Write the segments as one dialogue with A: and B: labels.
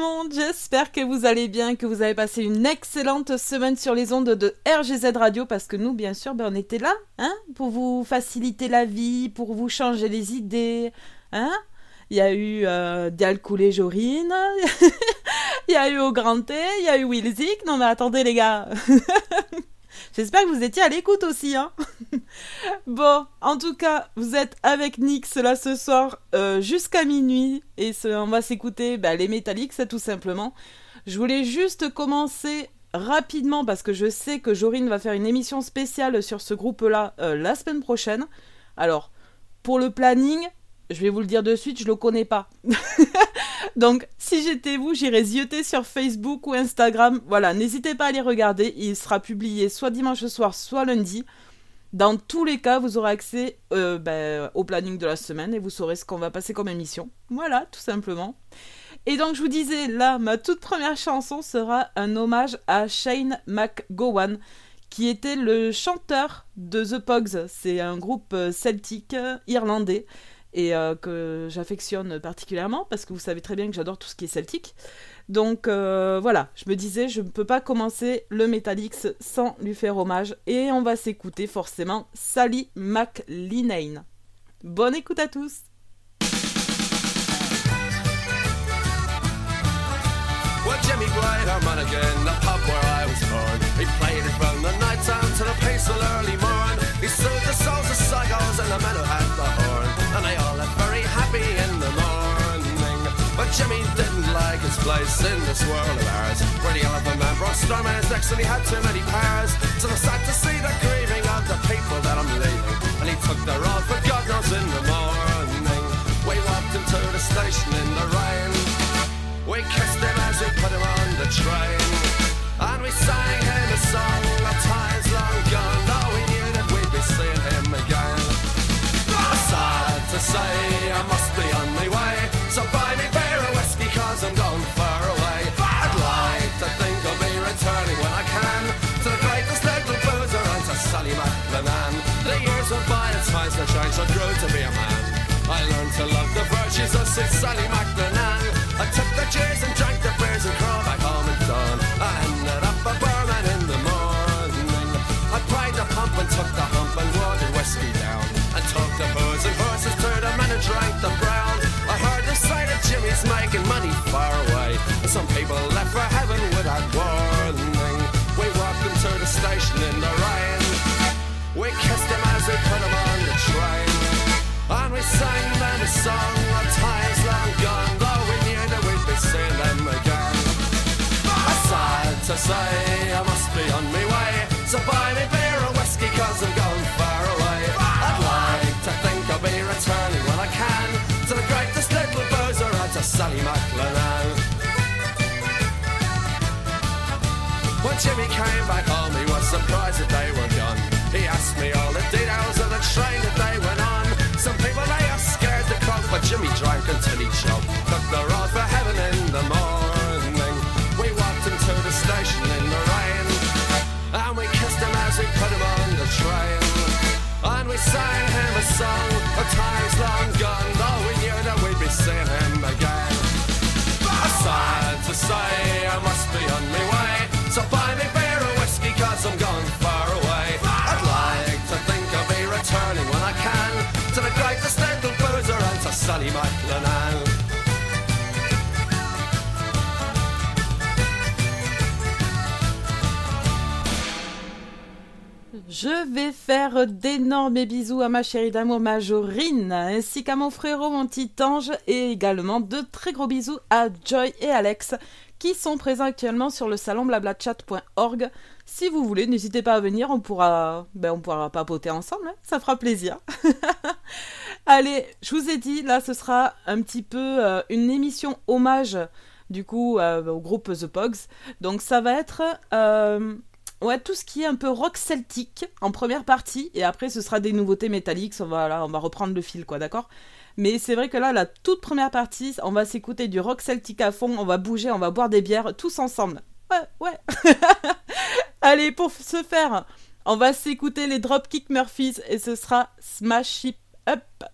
A: monde, j'espère que vous allez bien, que vous avez passé une excellente semaine sur les ondes de RGZ Radio, parce que nous, bien sûr, ben, on était là, hein, pour vous faciliter la vie, pour vous changer les idées, hein. Il y a eu euh, Dial Jorine, il y a eu Au Grand T, il y a eu Wilzik, non mais attendez les gars J'espère que vous étiez à l'écoute aussi, hein. bon, en tout cas, vous êtes avec Nix là ce soir euh, jusqu'à minuit et on va s'écouter bah, les Metallics tout simplement. Je voulais juste commencer rapidement parce que je sais que Jorine va faire une émission spéciale sur ce groupe-là euh, la semaine prochaine. Alors, pour le planning, je vais vous le dire de suite, je le connais pas. Donc, si j'étais vous, j'irais zioter sur Facebook ou Instagram. Voilà, n'hésitez pas à les regarder. Il sera publié soit dimanche soir, soit lundi. Dans tous les cas, vous aurez accès euh, ben, au planning de la semaine et vous saurez ce qu'on va passer comme émission. Voilà, tout simplement. Et donc, je vous disais, là, ma toute première chanson sera un hommage à Shane McGowan, qui était le chanteur de The Pogs. C'est un groupe euh, celtique euh, irlandais et euh, que j'affectionne particulièrement parce que vous savez très bien que j'adore tout ce qui est celtique. Donc euh, voilà, je me disais, je ne peux pas commencer le Metallics sans lui faire hommage et on va s'écouter forcément Sally McLean. Bonne écoute à tous! Jimmy didn't like his place in this world of ours, where the elephant man brought his necks and he had too many powers. So I sad to see the grieving of the people that I'm leaving, and he took the road for God knows in the morning. We walked into the station in the rain. We kissed him as we put him on the train, and we sang virtues Sally McLennan. I took the cheers and drank the beers and crawled back home at dawn. I ended up a barman in the morning. I pried the pump and took the hump and watered whiskey down and took the booze and horses to the man and drank the brown. I heard the sight of Jimmy's making money far away. Some people left for heaven without warning. We walked into the station in the rain. We kissed him as we put him on the train. And we sang them a song of times say, I must be on my way. So buy me beer and whiskey, cause I'm going far away. I'd like to think I'll be returning when I can to the greatest little boozer and to Sally McLennan. When Jimmy came back home, he was surprised that they were gone. He asked me all the details of the train that they went on. Some people they are scared to croak, but Jimmy drank until he choked. Took the road for heaven in the morning. Station in the rain, and we kissed him as we put him on the train. And we sang him a song of times long gone, though we knew that we'd be seeing him again. Sad to say, I must be on my way, so buy me beer and whiskey, cause I'm gone far away. I'd like to think I'll be returning when I can to the greatest little boozer and to Sally McLennan. Je vais faire d'énormes bisous à ma chérie d'amour Majorine, ainsi qu'à mon frérot mon petit ange, et également de très gros bisous à Joy et Alex, qui sont présents actuellement sur le salon blablachat.org. Si vous voulez, n'hésitez pas à venir, on pourra, ben on pourra papoter ensemble, hein. ça fera plaisir. Allez, je vous ai dit, là ce sera un petit peu euh, une émission hommage du coup euh, au groupe The Pogs. Donc ça va être euh, Ouais, tout ce qui est un peu rock celtique en première partie, et après ce sera des nouveautés métalliques, on va, on va reprendre le fil, quoi, d'accord? Mais c'est vrai que là, la toute première partie, on va s'écouter du rock celtique à fond, on va bouger, on va boire des bières, tous ensemble. Ouais, ouais. Allez, pour ce faire, on va s'écouter les Dropkick Murphys, et ce sera Smash It Up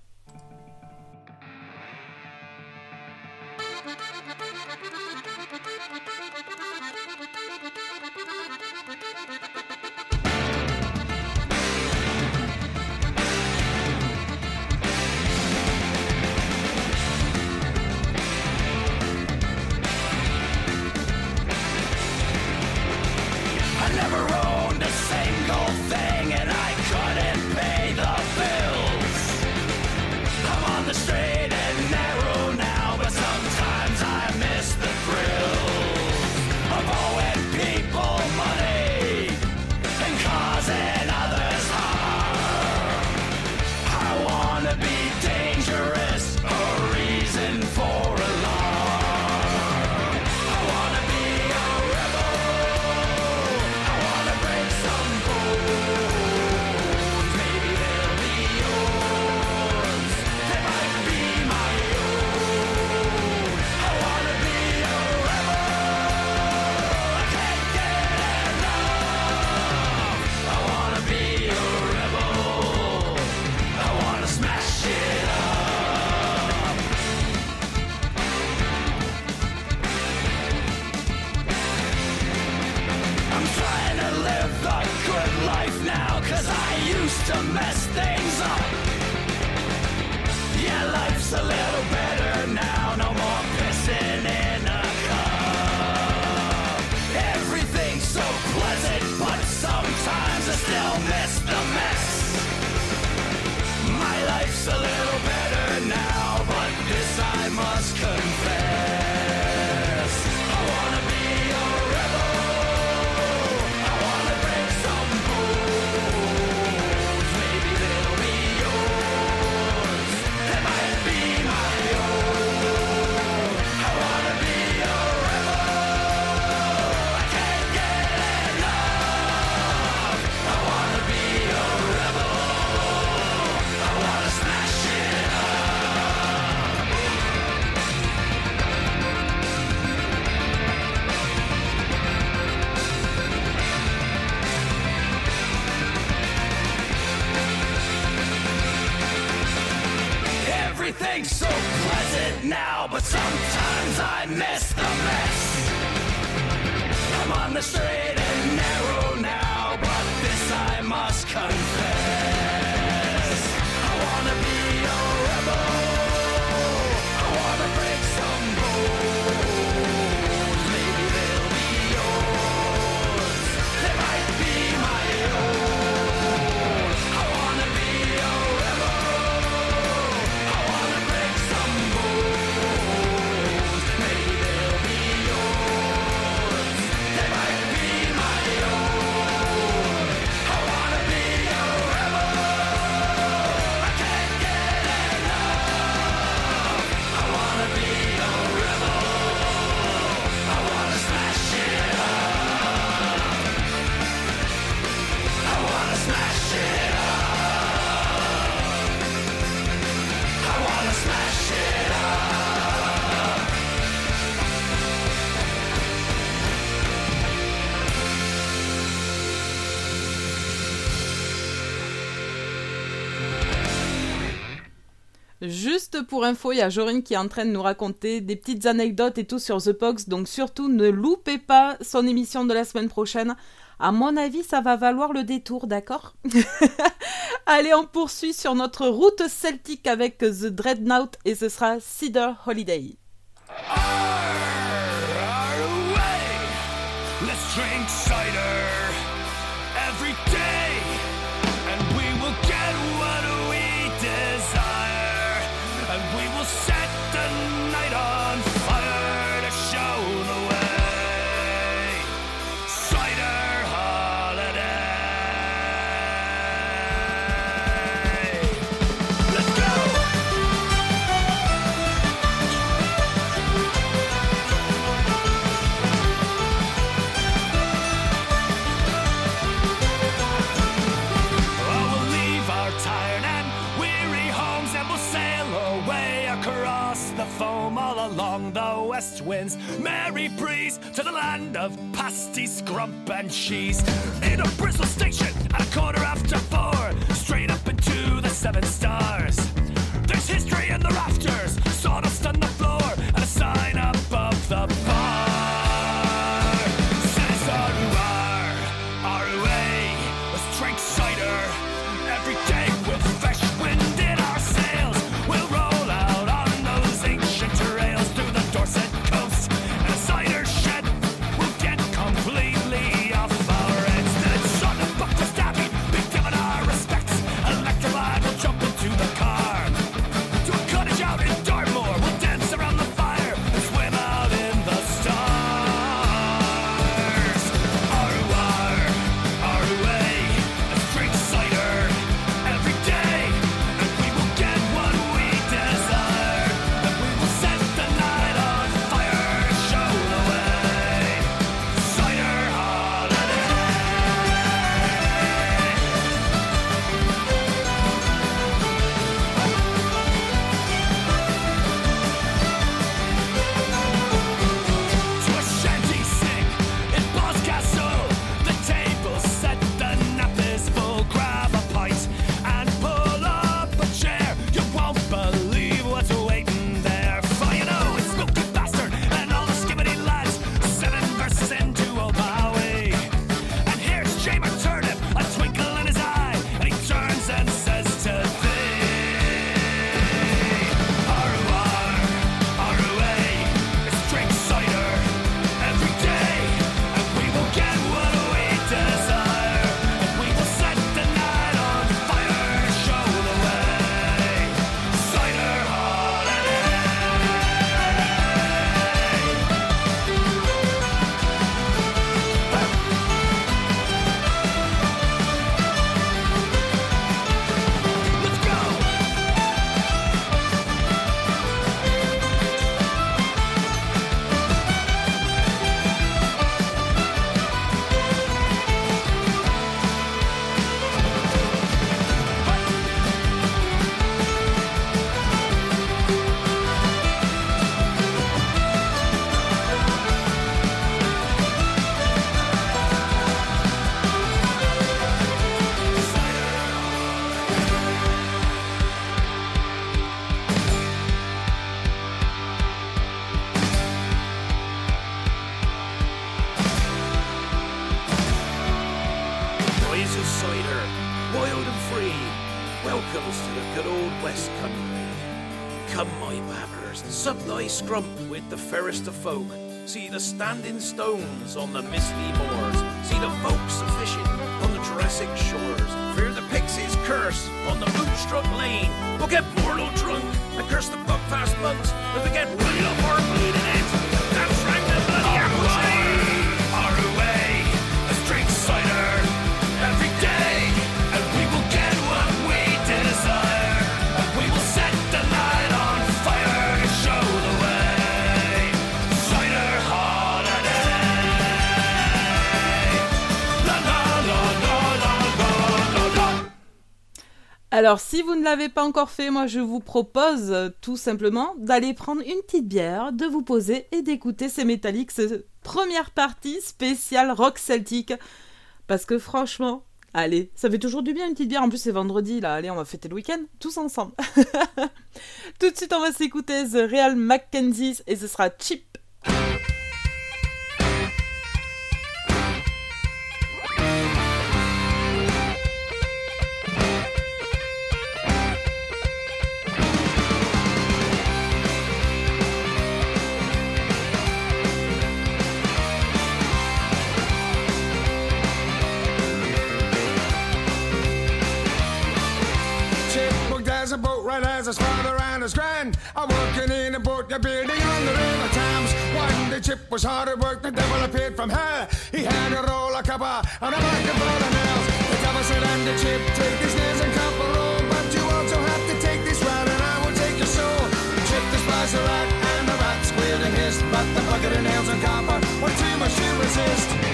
A: used
B: to mess things up. Yeah, life's a little bit. I miss the mess. I'm on the street.
C: Juste pour info, il y a Jorine qui est en train de nous raconter des petites anecdotes et tout sur The Box, donc surtout ne loupez pas son émission de la semaine prochaine. À mon avis, ça va valoir le détour, d'accord? Allez, on poursuit sur notre route celtique avec The Dreadnought et ce sera Cedar Holiday.
B: the west winds. Merry breeze to the land of pasty, scrump, and cheese. In a Bristol station at a quarter after four, straight up into the seven stars. There's history in the rafters, sawdust on the floor, and a sign above the
D: See the standing stones on the misty moors. See the folks fishing on the Jurassic shores.
C: Alors, si vous ne l'avez pas encore fait, moi je vous propose euh, tout simplement d'aller prendre une petite bière, de vous poser et d'écouter ces cette première partie spéciale rock celtique. Parce que franchement, allez, ça fait toujours du bien une petite bière. En plus, c'est vendredi là, allez, on va fêter le week-end tous ensemble. tout de suite, on va s'écouter The Real Mackenzie et ce sera cheap.
E: Boat right as his father and his grand. I'm working in a boat, you're building on the river Thames. One day Chip was hard at work, the devil appeared from hell. He had a roll of copper and a bucket full of nails. The devil said, and the Chip, take these nails and copper roll. But you also have to take this rat and I will take your soul. The chip despised the rat and the rat squealed and hissed. But the bucket of nails and copper were too much to resist.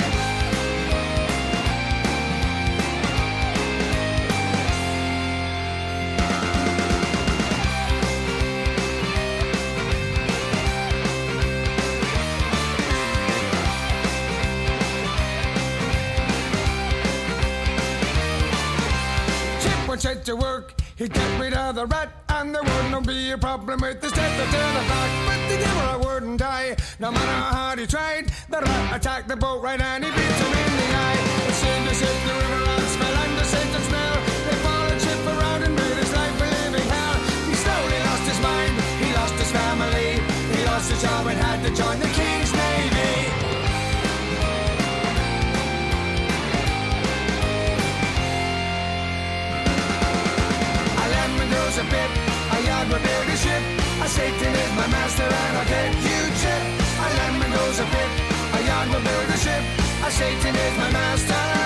E: To work, he'd get rid of the rat, and there would not be a problem with the step to it back. But the devil wouldn't die, no matter how hard he tried. The rat attacked the boat right and he beat him in the eye. It seemed as if the river ran smell and my master and I'll get you chip. A lemon goes a bit, a yard will build a ship. A Satan is my master.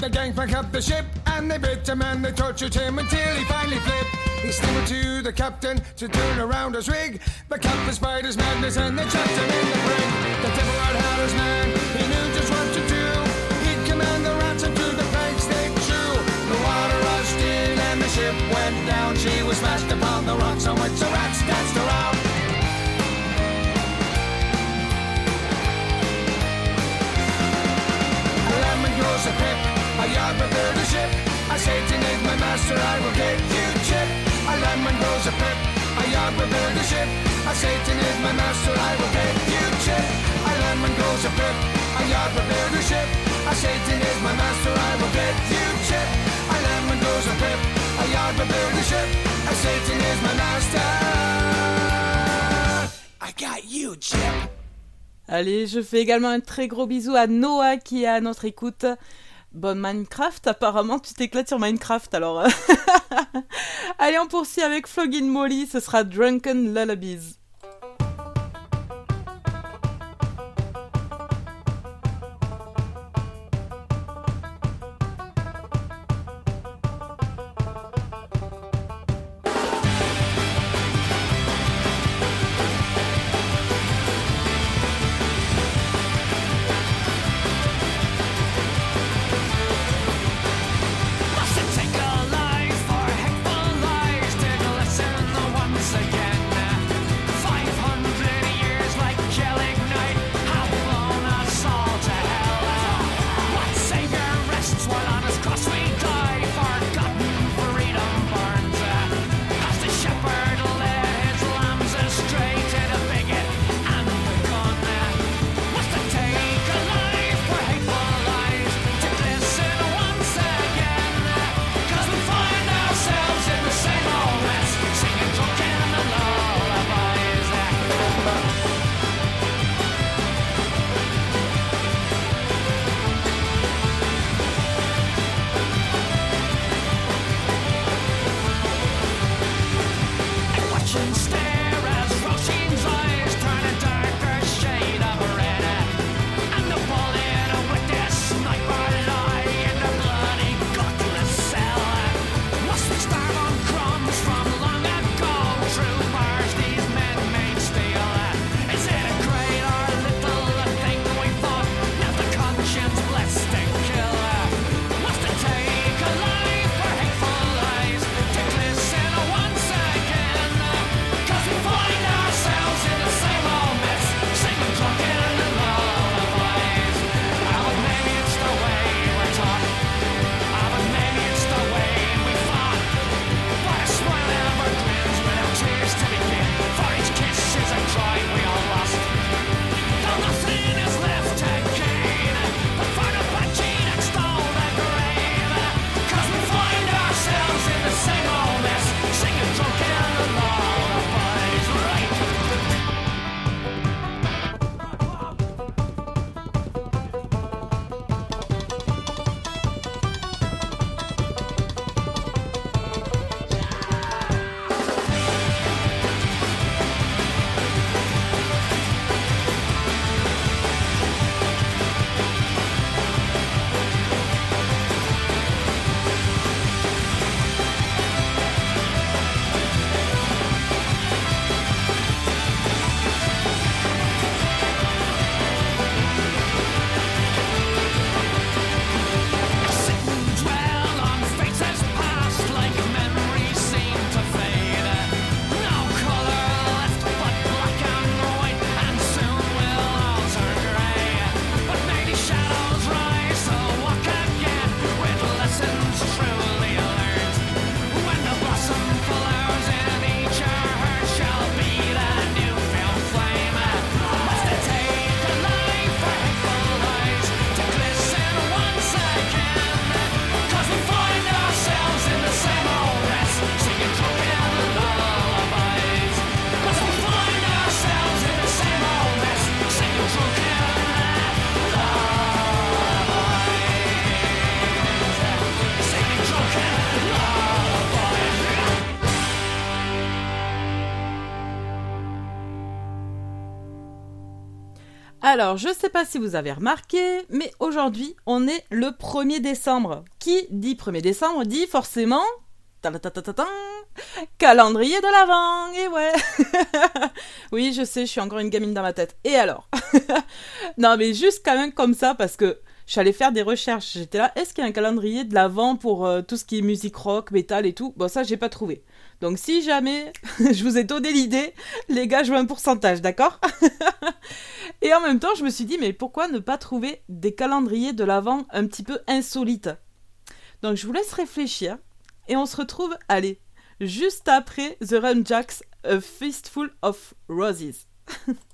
E: Up the gangplank of the ship, and they bit him and they tortured him until he finally flipped. He stammered to the captain to turn around his rig. The captain spied his madness and they chucked him in the brig. The devil had his man, he knew just what to do. He'd command the rats into the planks they drew. The water rushed in and the ship went down. She was smashed upon the rocks on which the rats my master, I will get you. A yard master, I will get you. A yard master, I. A yard master. I.
C: Allez, je fais également un très gros bisou à Noah qui est à notre écoute. Bon Minecraft, apparemment tu t'éclates sur Minecraft alors. Allez, on poursuit avec Flogging Molly, ce sera Drunken Lullabies. Alors, je sais pas si vous avez remarqué, mais aujourd'hui, on est le 1er décembre. Qui dit 1er décembre dit forcément calendrier de l'avant, et ouais. oui, je sais, je suis encore une gamine dans ma tête. Et alors Non, mais juste quand même comme ça, parce que j'allais faire des recherches. J'étais là, est-ce qu'il y a un calendrier de l'avant pour euh, tout ce qui est musique rock, métal et tout? Bon, ça, j'ai pas trouvé. Donc, si jamais je vous ai donné l'idée, les gars, je veux un pourcentage, d'accord? Et en même temps, je me suis dit, mais pourquoi ne pas trouver des calendriers de l'avant un petit peu insolites? Donc, je vous laisse réfléchir. Et on se retrouve, allez, juste après The Run Jacks, A Fistful of Roses.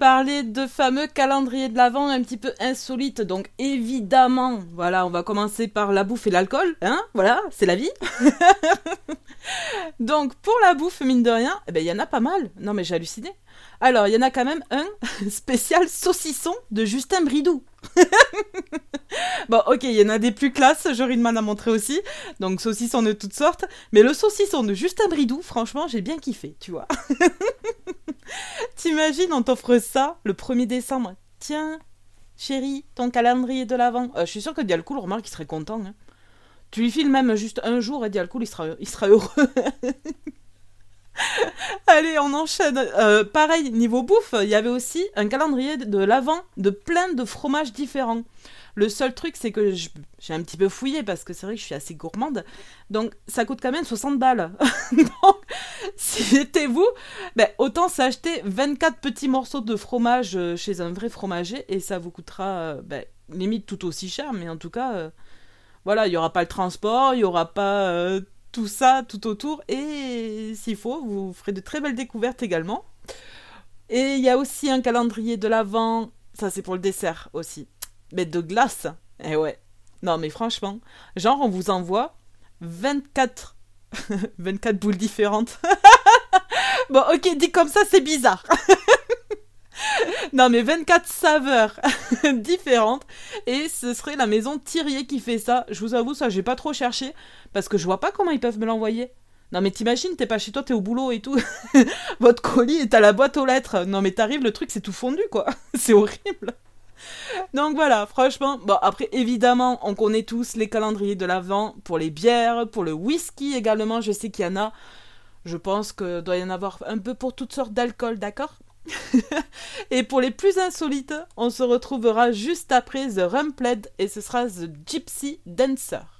C: parlais de fameux calendrier de l'Avent un petit peu insolite. Donc évidemment, voilà, on va commencer par la bouffe et l'alcool, hein Voilà, c'est la vie. donc pour la bouffe, mine de rien, eh ben il y en a pas mal. Non mais j'ai halluciné. Alors, il y en a quand même un spécial saucisson de Justin Bridou. bon, ok, il y en a des plus classes, Jorine m'en a montré aussi. Donc, saucisson de toutes sortes. Mais le saucisson de Justin Bridou, franchement, j'ai bien kiffé, tu vois. T'imagines, on t'offre ça le 1er décembre. Tiens, chérie, ton calendrier de l'avant. Euh, je suis sûre que Dialcool, remarque, il serait content. Hein. Tu lui files même juste un jour et Dialcool, il sera, il sera heureux. Allez, on enchaîne. Euh, pareil, niveau bouffe, il y avait aussi un calendrier de l'avant de plein de fromages différents. Le seul truc, c'est que j'ai un petit peu fouillé parce que c'est vrai que je suis assez gourmande. Donc, ça coûte quand même 60 balles. donc, si c'était vous, ben, autant s'acheter 24 petits morceaux de fromage euh, chez un vrai fromager et ça vous coûtera euh, ben, limite tout aussi cher. Mais en tout cas, voilà, il n'y aura pas le transport, il n'y aura pas tout ça tout autour. Et s'il faut, vous ferez de très belles découvertes également. Et il y a aussi un calendrier de l'Avent. Ça, c'est pour le dessert aussi. Mais de glace. Eh ouais. Non, mais franchement, genre, on vous envoie 24. 24 boules différentes. bon, ok, dit comme ça, c'est bizarre. non, mais 24 saveurs différentes. Et ce serait la maison Thirier qui fait ça. Je vous avoue, ça, j'ai pas trop cherché. Parce que je vois pas comment ils peuvent me l'envoyer. Non, mais t'imagines, t'es pas chez toi, t'es au boulot et tout. Votre colis est à la boîte aux lettres. Non, mais t'arrives, le truc, c'est tout fondu, quoi. c'est horrible. Donc voilà, franchement, bon après évidemment, on connaît tous les calendriers de l'Avent pour les bières, pour le whisky également, je sais qu'il y en a. Je pense que doit y en avoir un peu pour toutes sortes d'alcool, d'accord? Et pour les plus insolites, on se retrouvera juste après The Rumpled et ce sera The Gypsy Dancer.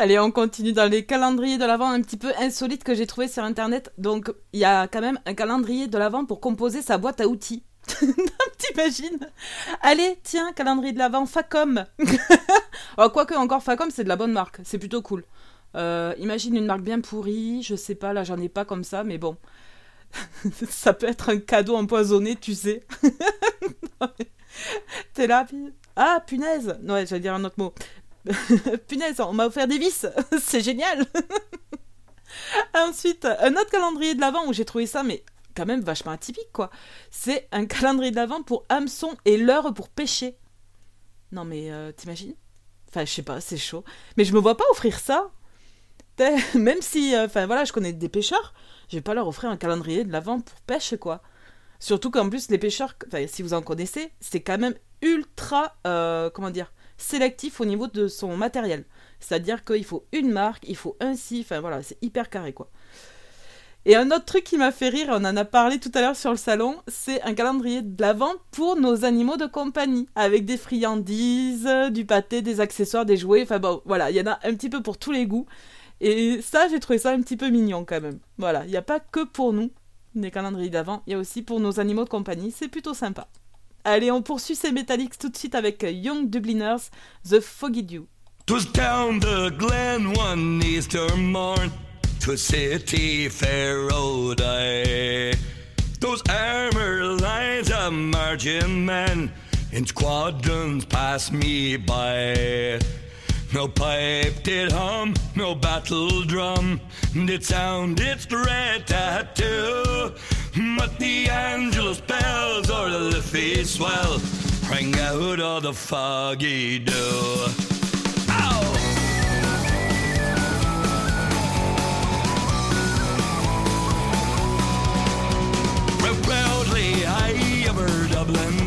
C: Allez, on continue dans les calendriers de l'Avent un petit peu insolites que j'ai trouvé sur Internet. Donc, il y a quand même un calendrier de l'Avent pour composer sa boîte à outils. T'imagines? Allez, tiens, calendrier de l'Avent, Facom. oh, Quoique, encore Facom, c'est de la bonne marque. C'est plutôt cool. Euh, imagine une marque bien pourrie, je sais pas, là j'en ai pas comme ça, mais bon. ça peut être un cadeau empoisonné, tu sais. T'es là. Ah, punaise Non, j'allais dire un autre mot. punaise, on m'a offert des vis C'est génial Ensuite, un autre calendrier de l'Avent où j'ai trouvé ça, mais quand même vachement atypique, quoi. C'est un calendrier de l'Avent pour hameçon et l'heure pour pêcher. Non, mais euh, t'imagines? Enfin, je sais pas, c'est chaud. Mais je me vois pas offrir ça. Même si, euh, enfin voilà, je connais des pêcheurs, je vais pas leur offrir un calendrier de l'Avent pour pêche, quoi. Surtout qu'en plus, les pêcheurs, si vous en connaissez, c'est quand même ultra, euh, comment dire, sélectif au niveau de son matériel. C'est-à-dire qu'il faut une marque, il faut un si, enfin voilà, c'est hyper carré, quoi. Et un autre truc qui m'a fait rire, on en a parlé tout à l'heure sur le salon, c'est un calendrier de l'Avent pour nos animaux de compagnie, avec des friandises, du pâté, des accessoires, des jouets, enfin bon, voilà, il y en a un petit peu pour tous les goûts. Et ça, j'ai trouvé ça un petit peu mignon quand même. Voilà, il n'y a pas que pour nous, des calendriers d'avant, il y a aussi pour nos animaux de compagnie, c'est plutôt sympa. Allez, on poursuit ces Metallics tout de suite avec Young Dubliners, The Foggy Dew.
F: Twas down the glen one Easter morn to city fair road I. Those armor lines of marching men in squadrons passed me by. No pipe did hum, no battle drum did sound its dread tattoo. But the Angelus bells or the Liffey swell rang out of the foggy dew. Proudly high over Dublin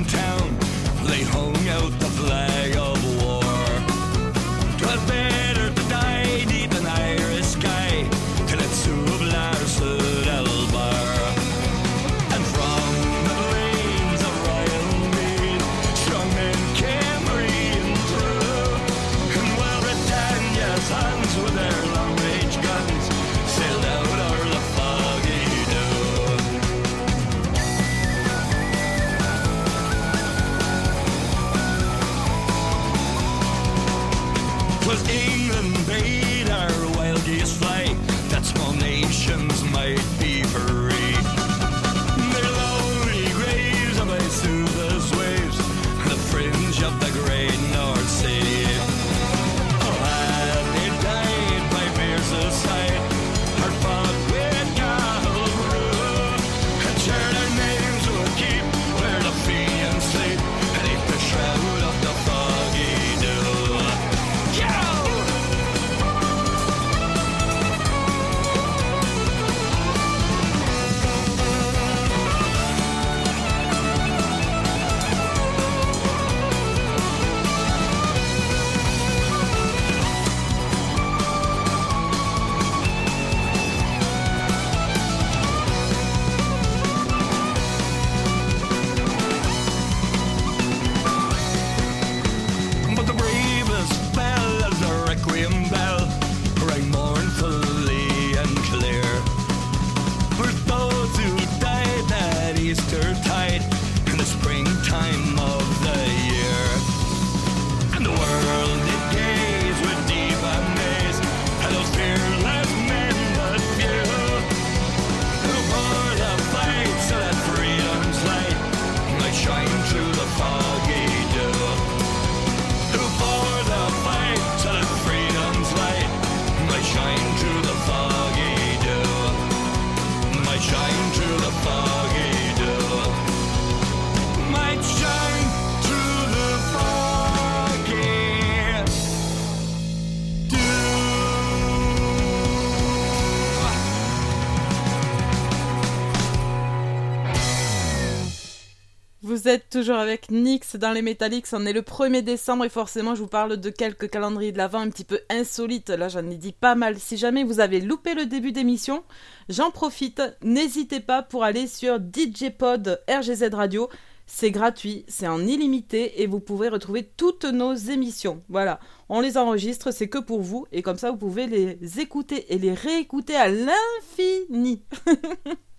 C: toujours avec Nix dans les Metallics, on est le 1er décembre et forcément je vous parle de quelques calendriers de l'Avent un petit peu insolites, là j'en ai dit pas mal. Si jamais vous avez loupé le début d'émission, j'en profite, n'hésitez pas pour aller sur DJ Pod RGZ Radio, C'est gratuit, c'est en illimité et vous pouvez retrouver toutes nos émissions. Voilà, on les enregistre, c'est que pour vous et comme ça vous pouvez les écouter et les réécouter à l'infini.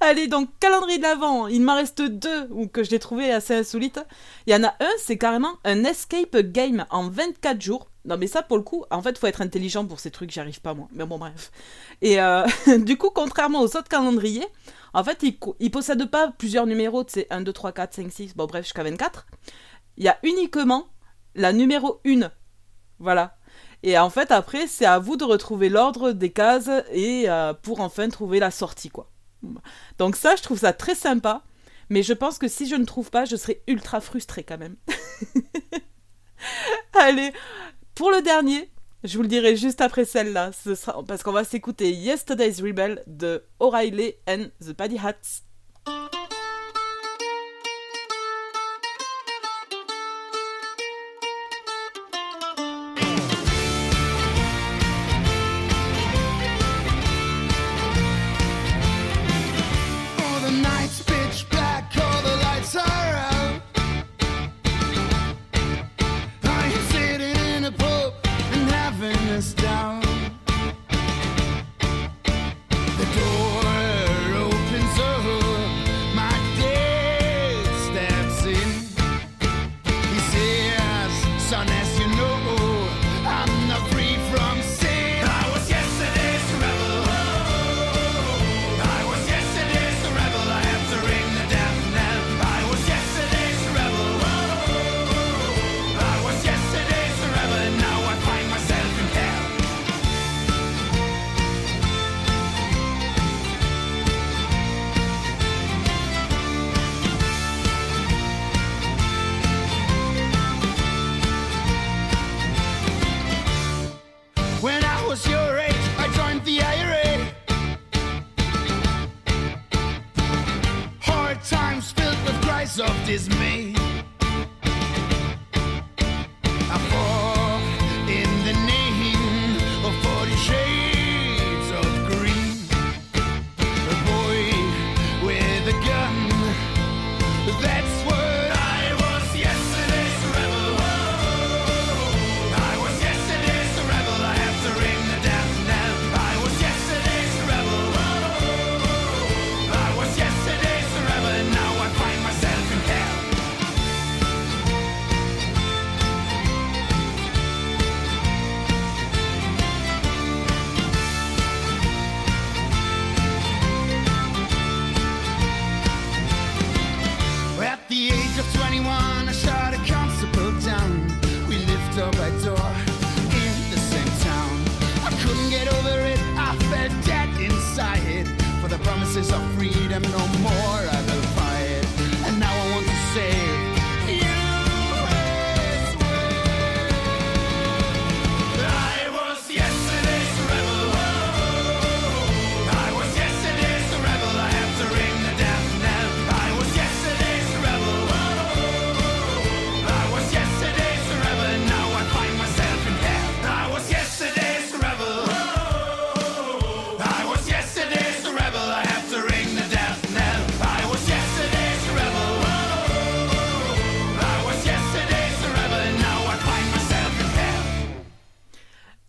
C: Allez, donc calendrier de l'avant, il m'en reste deux ou que je l'ai trouvé assez insolite. Il y en a un, c'est carrément un escape game en 24 jours. Non mais ça pour le coup, en fait, faut être intelligent pour ces trucs, j'y arrive pas moi. Mais bon bref. Et euh, du coup, contrairement aux autres calendriers, en fait, il, il possède pas plusieurs numéros, c'est 1, 2, 3, 4, 5, 6, bon bref, jusqu'à 24. Il y a uniquement la numéro 1. Voilà. Et en fait, après, c'est à vous de retrouver l'ordre des cases et euh, pour enfin trouver la sortie, quoi. Donc ça, je trouve ça très sympa. Mais je pense que si je ne trouve pas, je serai ultra frustrée quand même. Allez, pour le dernier, je vous le dirai juste après celle-là, parce qu'on va s'écouter Yesterday's Rebel de O'Reilly and the Paddy Hats.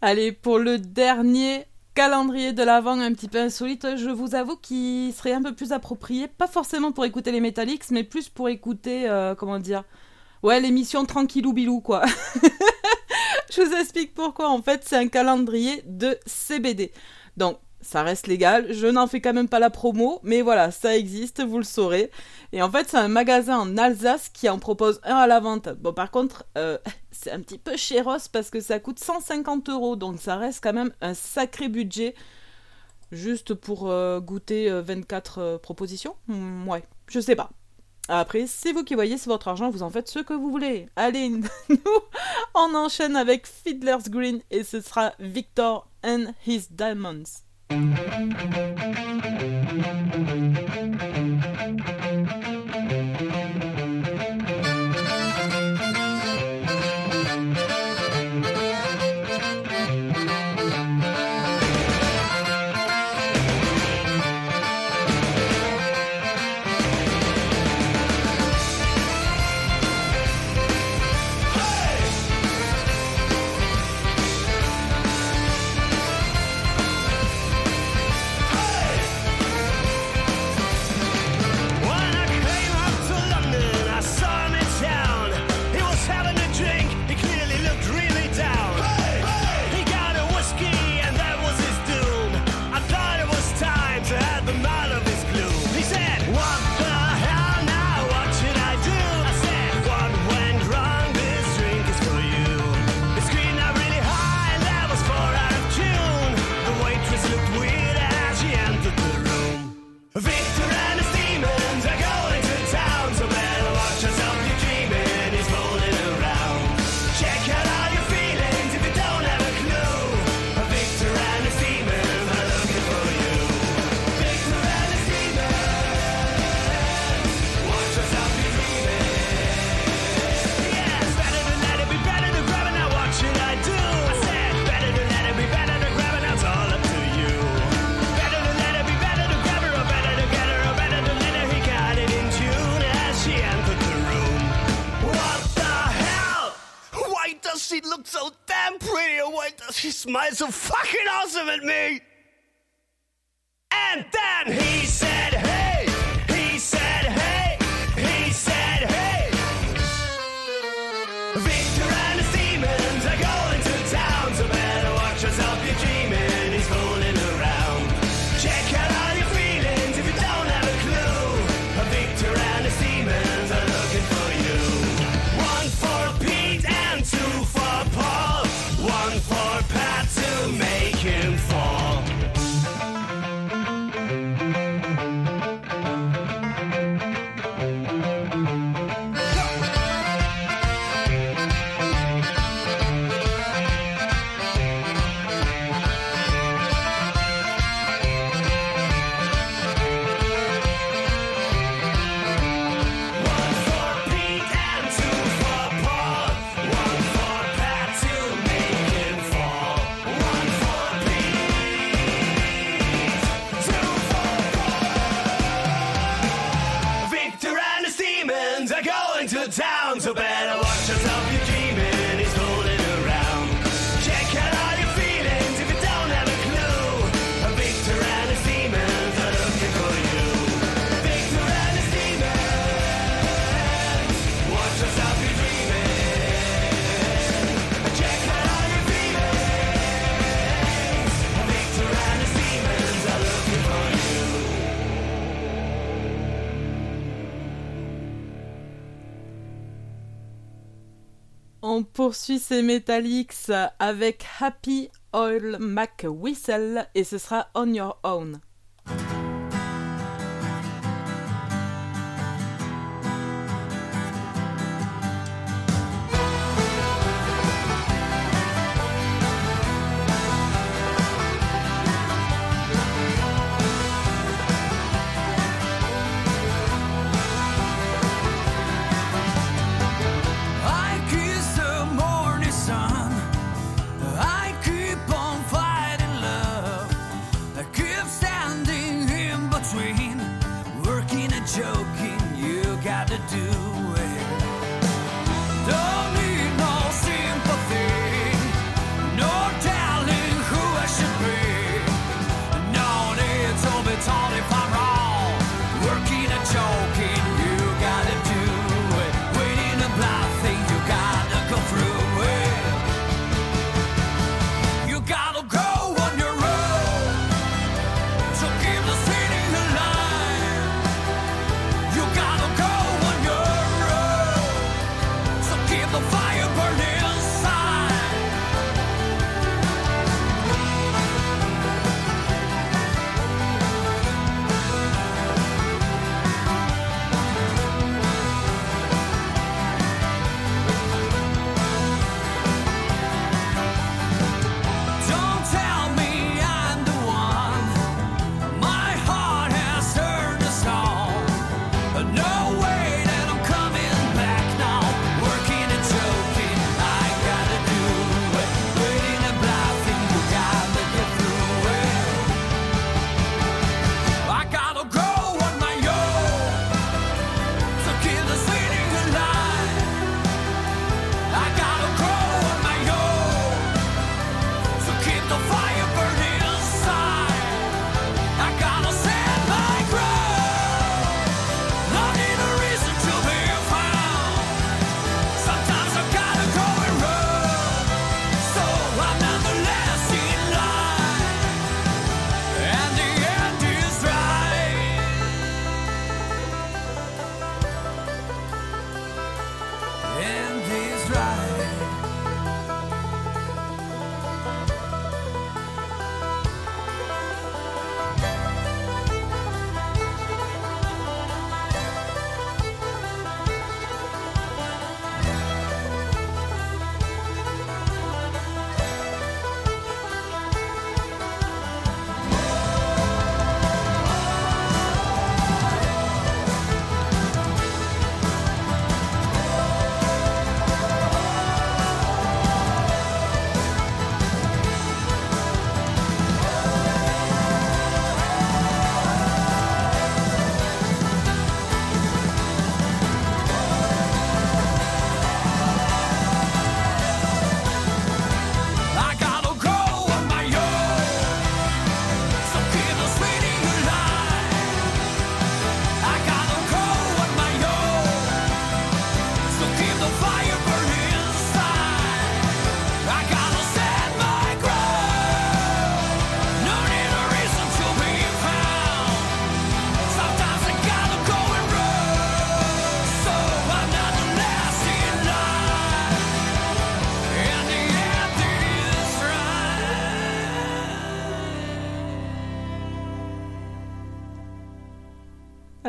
C: Allez, pour le dernier calendrier de l'avant un petit peu insolite, je vous avoue qu'il serait un peu plus approprié, pas forcément pour écouter les Metallics, mais plus pour écouter, euh, comment dire, ouais, l'émission Tranquillou Bilou, quoi. je vous explique pourquoi. En fait, c'est un calendrier de CBD. Donc, ça reste légal. Je n'en fais quand même pas la promo, mais voilà, ça existe, vous le saurez. Et en fait, c'est un magasin en Alsace qui en propose un à la vente. Bon, par contre, euh, c'est un petit peu chéros parce que ça coûte 150 euros, donc ça reste quand même un sacré budget. Juste pour euh, goûter euh, 24 euh, propositions Hmm, Ouais, je sais pas. Après, c'est vous qui voyez, c'est votre argent, vous en faites ce que vous voulez. Allez, nous, on enchaîne avec Fiddler's Green et ce sera Victor and his Diamonds.
G: Thank you. she looked so damn pretty and why does she smile so fucking awesome at me? And then he said,
H: hey! poursuit ses Metallics avec Happy Oil Mac Whistle et ce sera On Your Own.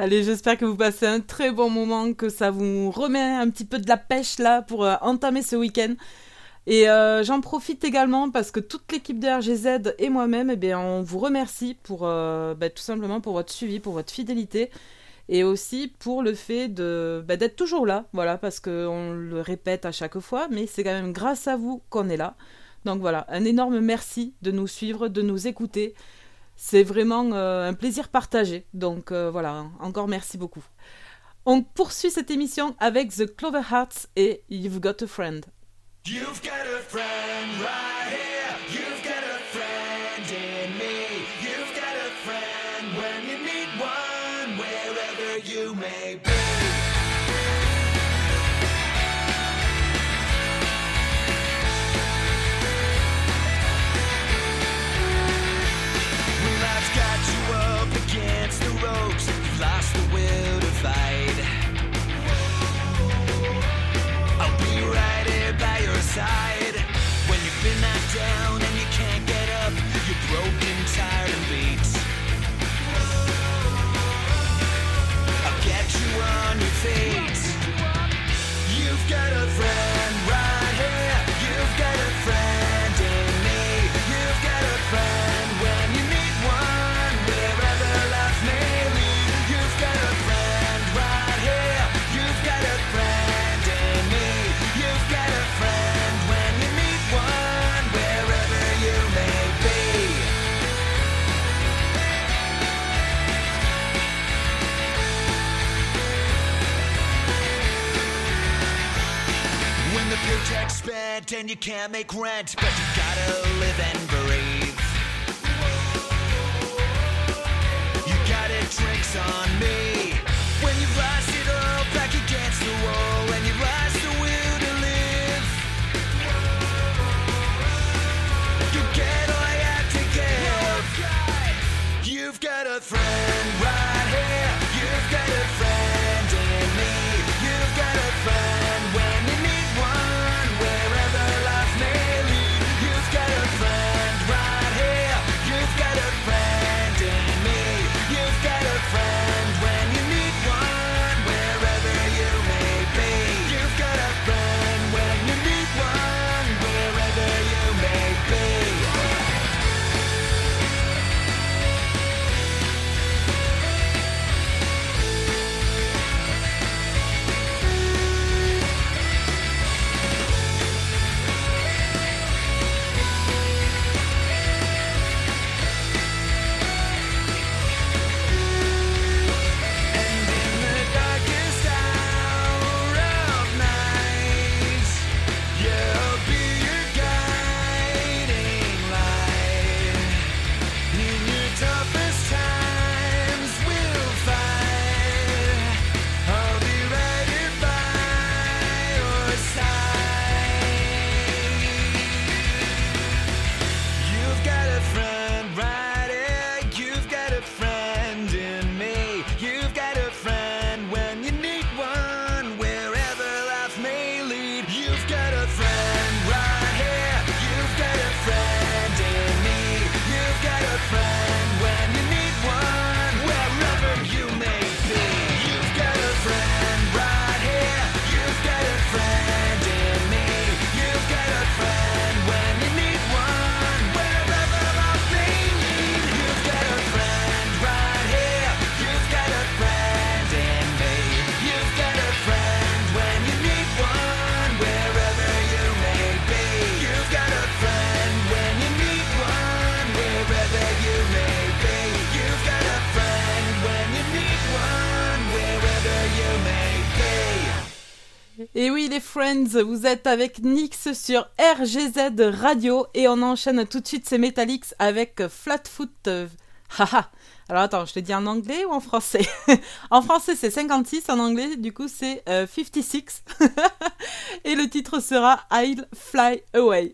C: Allez, j'espère que vous passez un très bon moment, que ça vous remet un petit peu de la pêche là pour euh, entamer ce week-end. Et euh, j'en profite également parce que toute l'équipe de RGZ et moi-même, eh on vous remercie pour euh, bah, tout simplement pour votre suivi, pour votre fidélité et aussi pour le fait bah, d'être toujours là. Voilà, parce qu'on le répète à chaque fois, mais c'est quand même grâce à vous qu'on est là. Donc voilà, un énorme merci de nous suivre, de nous écouter c'est vraiment euh, un plaisir partagé. Donc euh, voilà, encore merci beaucoup. On poursuit cette émission avec The Clover Hearts et You've Got a Friend.
I: You've got a friend right side when you've been knocked down and you can't get up. You're broken, tired, and beat. I'll get you on your feet. You've got a friend and you can't make rent, but you gotta live and breathe. You gotta drinks on me.
C: Et oui, les friends, vous êtes avec Nix sur RGZ Radio et on enchaîne tout de suite ces Metallics avec Flatfoot. euh, Haha. Alors attends, je te dis en anglais ou en français? En français c'est 56, en anglais du coup c'est euh, 56. et le titre sera I'll Fly Away.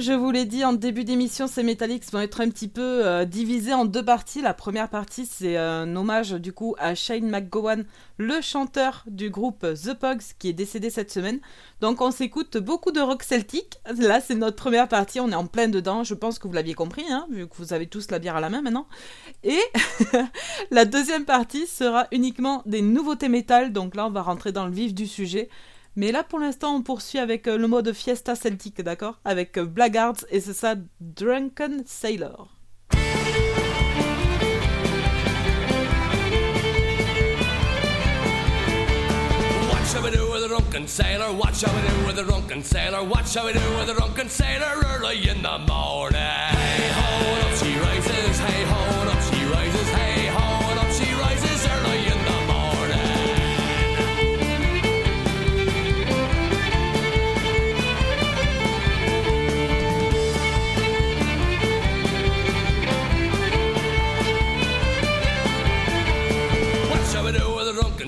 C: Je vous l'ai dit en début d'émission, ces Metallics vont être un petit peu euh, divisés en deux parties. La première partie, c'est un hommage du coup à Shane McGowan, le chanteur du groupe The Pogs, qui est décédé cette semaine. Donc on s'écoute beaucoup de rock celtique. Là, c'est notre première partie, on est en plein dedans. Je pense que vous l'aviez compris, hein, vu que vous avez tous la bière à la main maintenant. Et la deuxième partie sera uniquement des nouveautés métal. Donc là, on va rentrer dans le vif du sujet. Mais là, pour l'instant, on poursuit avec euh, le mode fiesta celtique, d'accord? Avec euh, Blackguards et c'est ça, Drunken Sailor.
A: What shall we do with a drunken sailor? What shall we do with a drunken sailor? What shall we do with a drunken sailor early in the morning?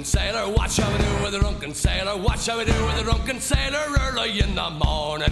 A: Drunken sailor? What shall we do with a drunken sailor? What shall we do with a drunken sailor early in the morning?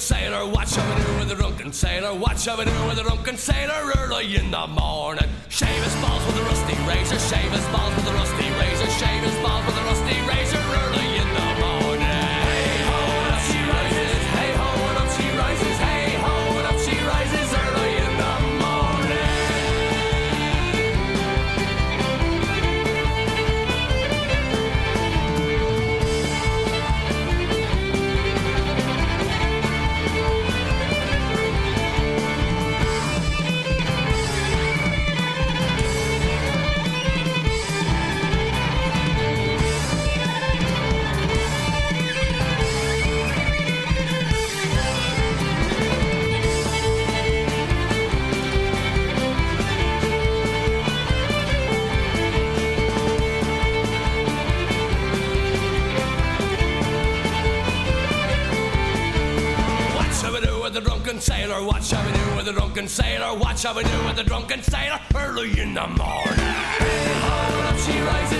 A: Sailor? What shall we do with a drunken sailor? What shall we do with a drunken sailor early in the morning? Shave his balls with a rusty razor. Shave his balls with a rusty razor. Shave his balls with a rusty razor sailor? What shall we do with the drunken sailor? What shall we do with the drunken sailor early in the morning? Up she rises.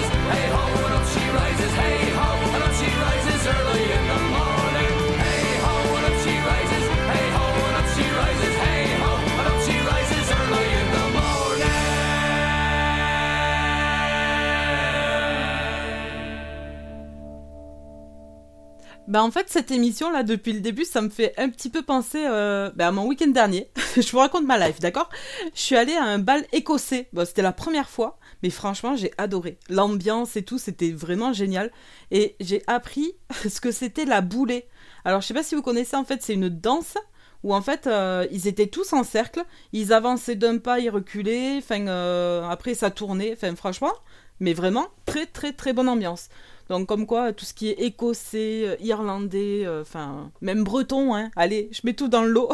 C: Bah en fait cette émission là depuis le début ça me fait un petit peu penser euh, bah, à mon week-end dernier. je vous raconte ma life, d'accord? Je suis allée à un bal écossais. Bon, c'était la première fois, mais franchement j'ai adoré. L'ambiance et tout, c'était vraiment génial. Et j'ai appris ce que c'était la boulée. Alors je sais pas si vous connaissez en fait c'est une danse où en fait euh, ils étaient tous en cercle, ils avançaient d'un pas, ils reculaient, enfin euh, après ça tournait, enfin franchement, mais vraiment très très très bonne ambiance. Donc comme quoi tout ce qui est écossais, euh, irlandais, euh, enfin même breton, hein, allez, je mets tout dans le lot.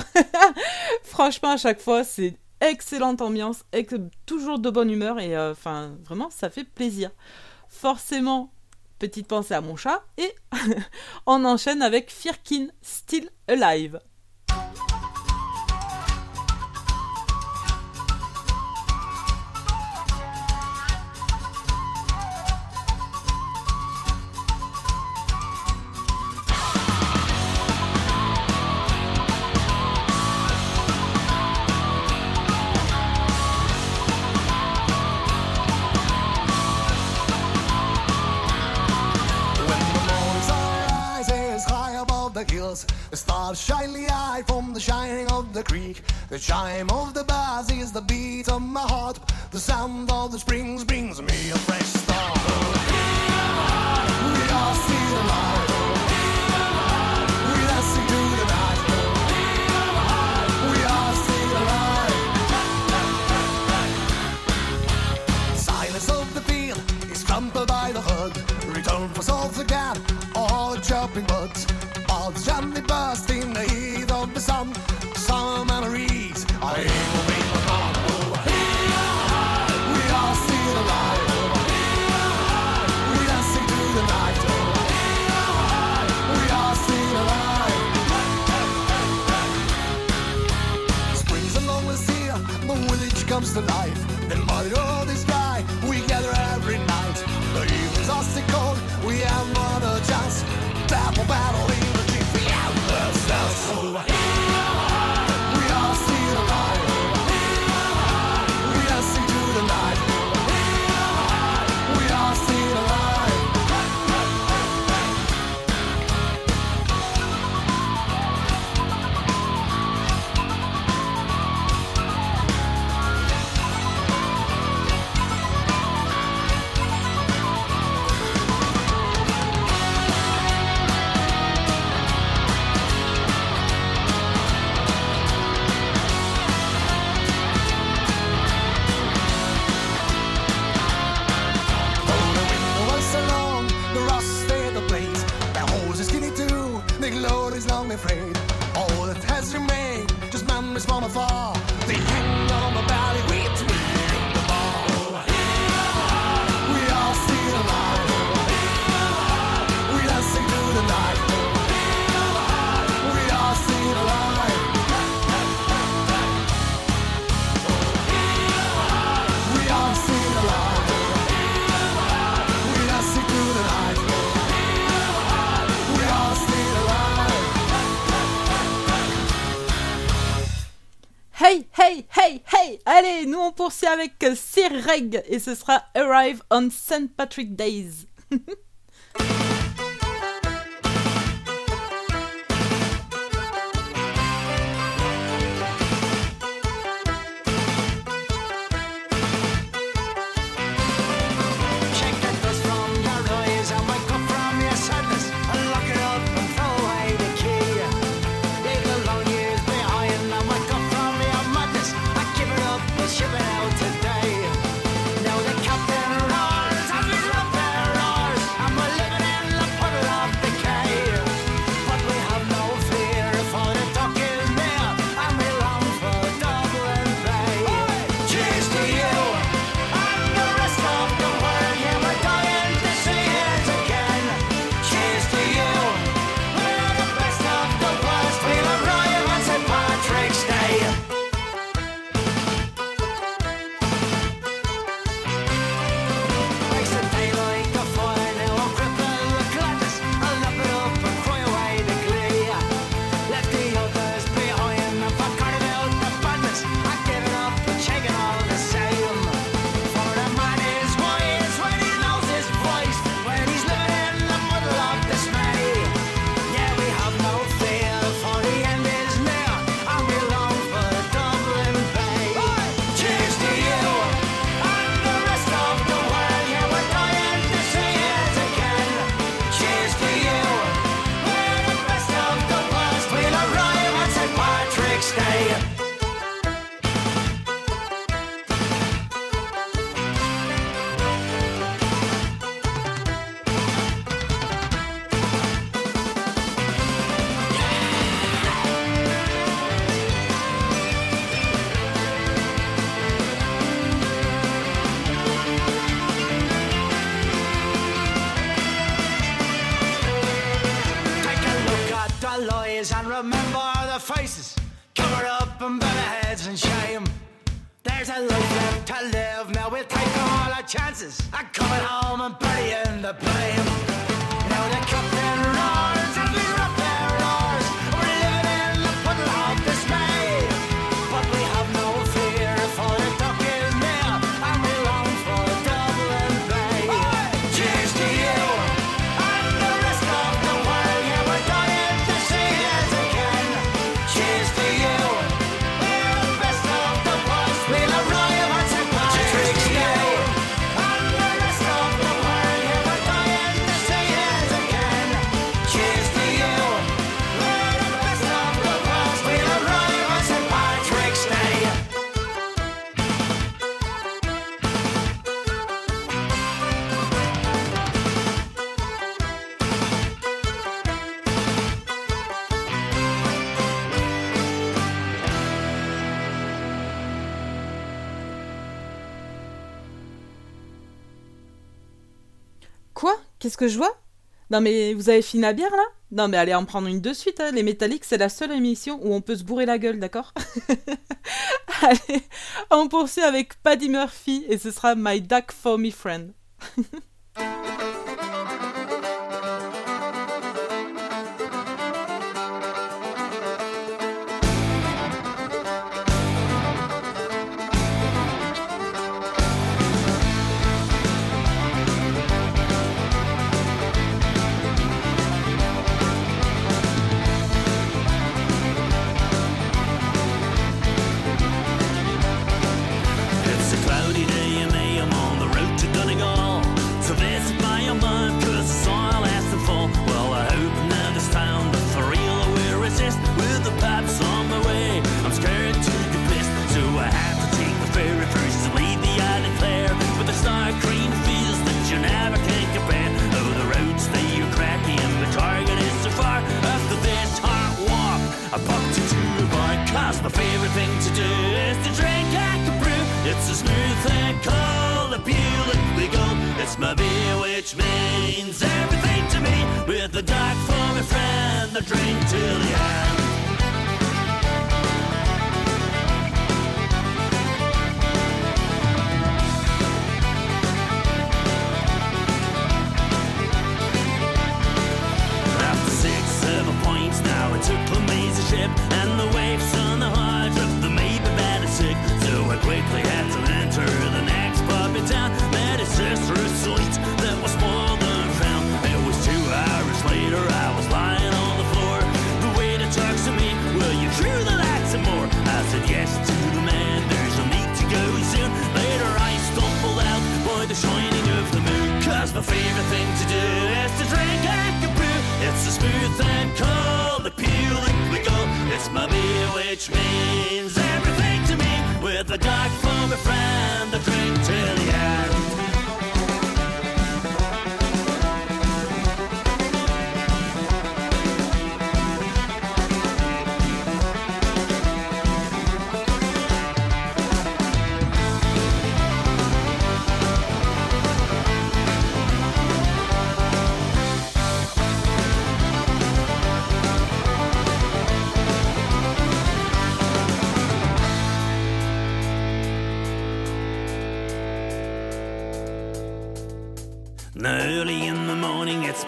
C: franchement à chaque fois c'est excellente ambiance, toujours de bonne humeur et euh, enfin vraiment ça fait plaisir. Forcément petite pensée à mon chat et on enchaîne avec Firkin Still Alive.
J: The stars shine the eye from the shining of the creek. The chime of the bells is the beat of my heart. The sound of the springs brings me a fresh start. We are still alive. We the night. We are still alive. Silence of the field is by the hood. Return for again,
C: Hey, hey, hey Allez, nous on poursuit avec euh, Sir Reg et ce sera Arrive on St. Patrick Days.
K: chances. I come home and bury in the
C: blame. que je vois. Non mais vous avez fini la bière là? Non mais allez en prendre une de suite, hein. les métalliques c'est la seule émission où on peut se bourrer la gueule, d'accord? Allez, on poursuit avec Paddy Murphy et ce sera My Duck for Me Friend.
F: favorite thing to do is to drink like a brew. It's a smooth thing called a Buick go. It's my beer, which means everything to me. With the dark for my friend, the drink till the end. Now it took a maze ship and the waves on the quickly had to enter the next in town. Met his sister suite that was more than found. It was two hours later, I was lying on the floor. The waiter talks to me, will you crew the lights some more? I said yes to the man, there's no need to go soon. Later I stumbled out by the shining of the moon. Cause my favorite thing to do is to drink like a brew. It's a smooth and cold, pure liquid gold. It's my beer which means a dark for my friend, the drink till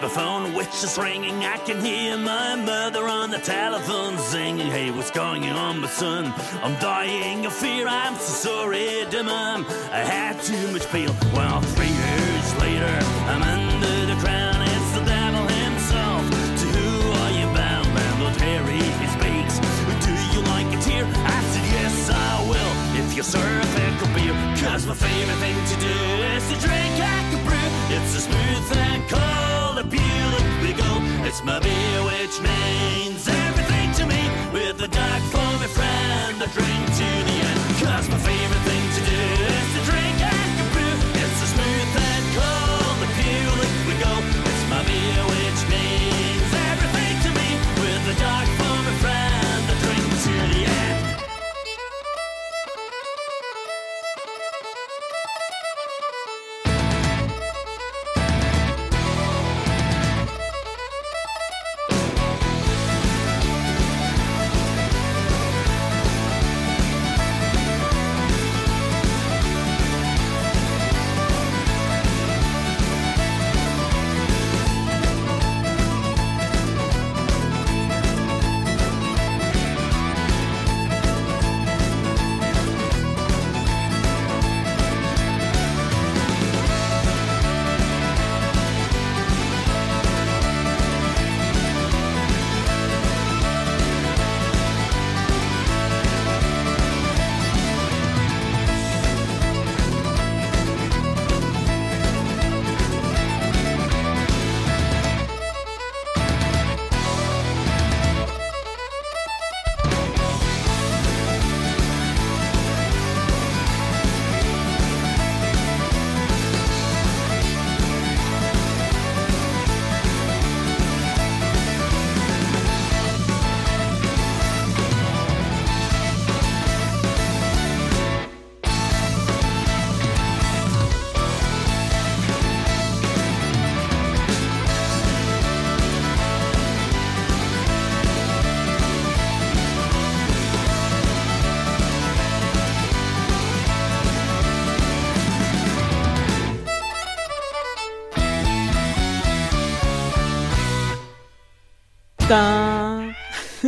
F: my phone which is ringing. I can hear my mother on the telephone singing, Hey, what's going on, my son? I'm dying of fear. I'm so sorry, dear mom. I had too much peel. Well, three years later, I'm under the crown. It's the devil himself. To who are you bound? Landlord Harry, he speaks. Do you like a tear? I said, Yes, I will. If you serve a beer. Cause my favorite thing to do is to drink a brew. It's a smooth and cold, a beautiful go. It's my beer, which means everything to me. With the dark for my friend, the drink to the end. Cause my favorite thing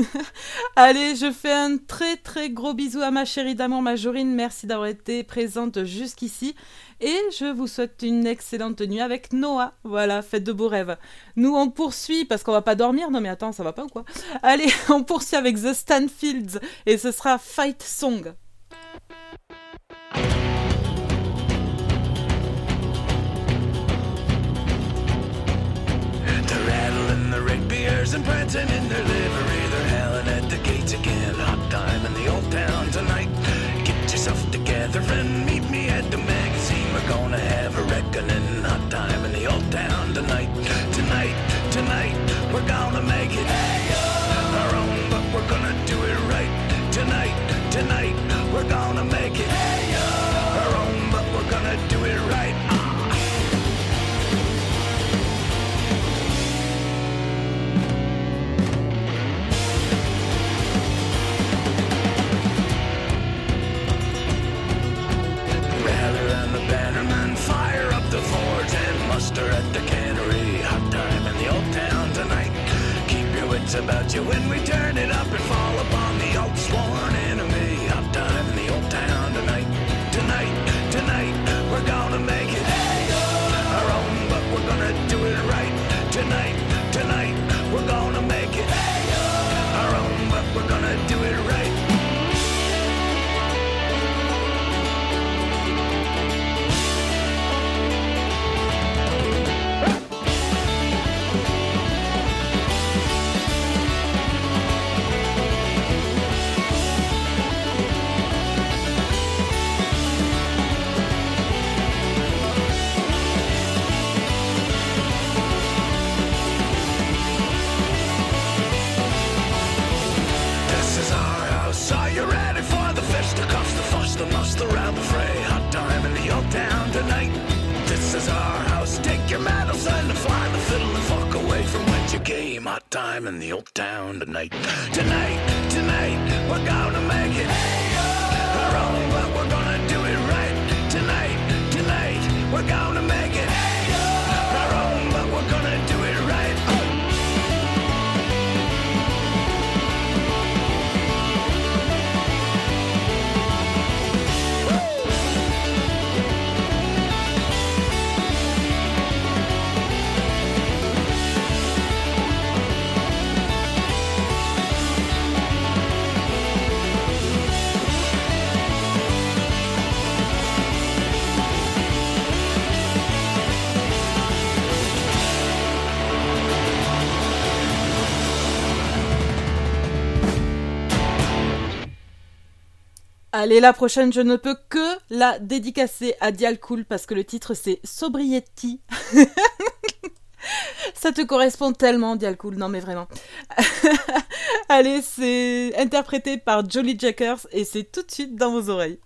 C: Allez, je fais un très très gros bisou à ma chérie d'amour Majorine. Merci d'avoir été présente jusqu'ici. Et je vous souhaite une excellente nuit avec Noah. Voilà, faites de beaux rêves. Nous, on poursuit parce qu'on va pas dormir. Non, mais attends, ça va pas ou quoi? Allez, on poursuit avec The Stanfields et ce sera Fight Song.
D: And and meet me at the magazine. We're gonna have a reckoning. Hot time in the old town tonight. Tonight, tonight, we're gonna make it our own, but we're gonna do it right. Tonight, tonight, we're gonna make it about you when we turn it up and fall upon the old sworn enemy. Is our house. Take your medals and fly the fiddle and fuck away from whence you came. Hot time in the old town tonight. Tonight, tonight, we're gonna make it our own, but we're gonna do it right. Tonight, tonight, we're gonna make it
C: Allez, la prochaine, je ne peux que la dédicacer à Dial Cool parce que le titre c'est Sobriety. Ça te correspond tellement, Dial Cool. Non, mais vraiment. Allez, c'est interprété par Jolly Jackers et c'est tout de suite dans vos oreilles.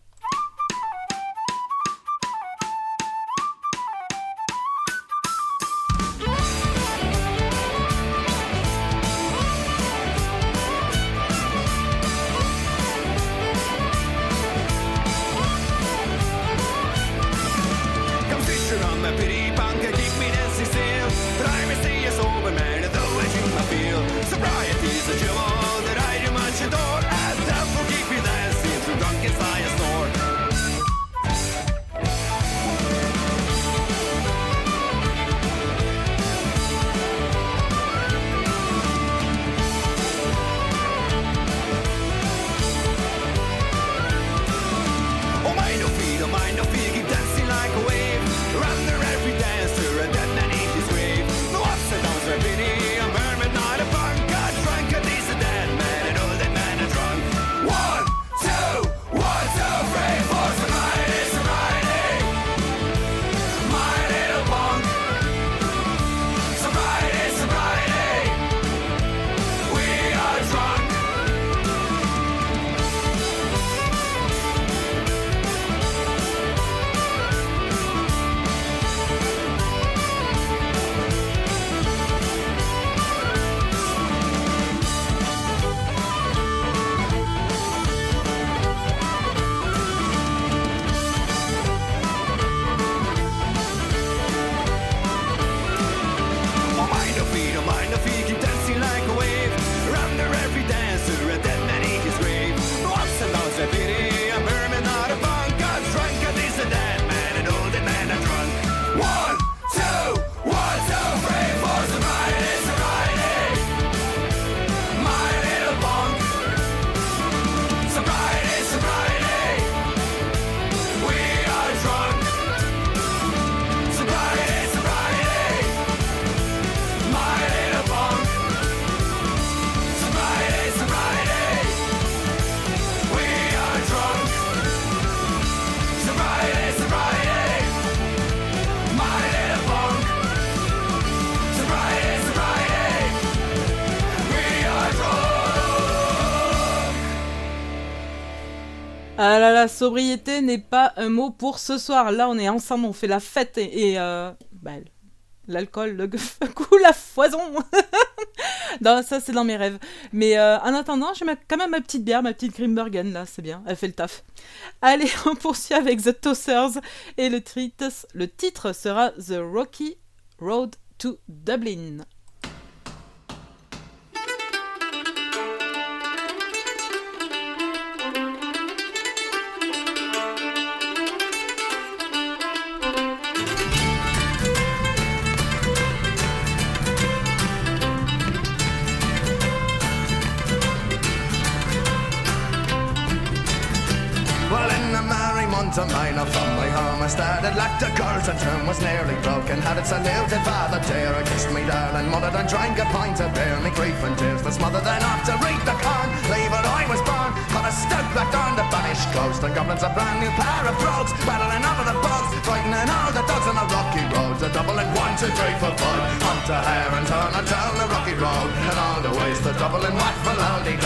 C: Ah là là, sobriété n'est pas un mot pour ce soir. Là, on est ensemble, on fait la fête et, euh, bah, l'alcool, le coup, la foison. non, ça c'est dans mes rêves. Mais euh, en attendant, j'ai quand même ma petite bière, ma petite Grimbergen là, c'est bien, elle fait le taf. Allez, on poursuit avec The Tossers et le, le titre sera The Rocky Road to Dublin.
L: To double and whack for lonely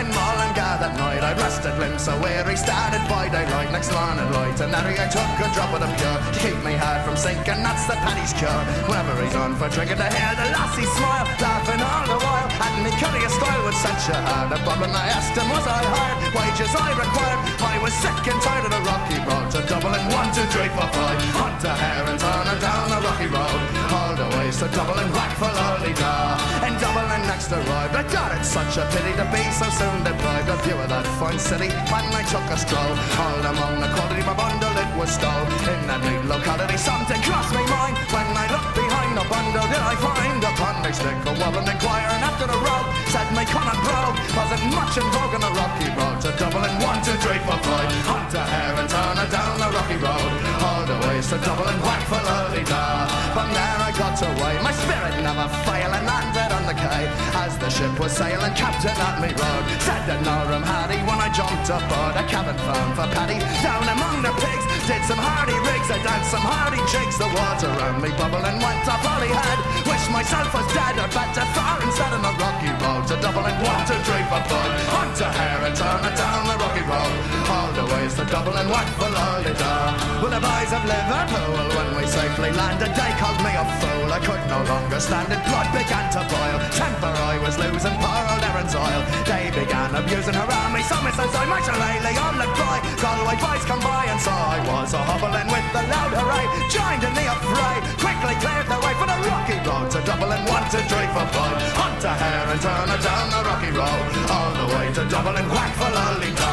L: In Mullingar that night I rested limbs so weary. Started by daylight, next morning light. And Harry I took a drop of the pure. To keep me heart from sinking, that's the paddy's cure. Whenever he's on for drinking to hear the lassie smile. Laughing all the while. Had me curious style with such a hard a problem. I asked him, was I hired? Wages I required. I was sick and tired of the rocky road. To double and one, two, three, four, five. Hunt a hare and down the rocky road. Ways to double and whack for lolly da. And double and next arrived. But God, it's such a pity to be so soon deprived of view of that fine city. When I took a stroll, all among the quality, my bundle it was stole. In that neat locality, something crossed me mind. When I looked behind the bundle, did I find a pundit stick a wobbling inquiring after the road? Said my Conan brogue wasn't much in vogue on the rocky road. To double and one, two, three, four, five. Hunt a hare and turn her down the rocky road. All the to double and whack for lolly da. From there I got away, my spirit never failed and landed on the quay. As the ship was sailing, Captain at me road. Said the Norham Hardy when I jumped aboard a cabin phone for Paddy. Down among the pigs, did some hardy rigs, I danced some hardy jigs. The water around me bubbled and went up all he had. Wish myself was dead or better far instead on the rocky road. To double and one, two, three, four, five. Hunt a hare and down the rocky road. All the ways to double and whack for lolly-da. Well, the boys of Liverpool, when we safely landed, they called me a fool. I could no longer stand it, blood began to boil. Temper I was losing, poor old Erin's oil. They began abusing her on me, so Mrs. I lay on the cry. Galway boys come by and saw I was a hobbling with the loud hooray. Joined in the affray, quickly cleared the way for the rocky road to Dublin. One, two, three, four, five. Hunt a hare and turn her down the rocky road. All the way to Dublin, whack for Lolita.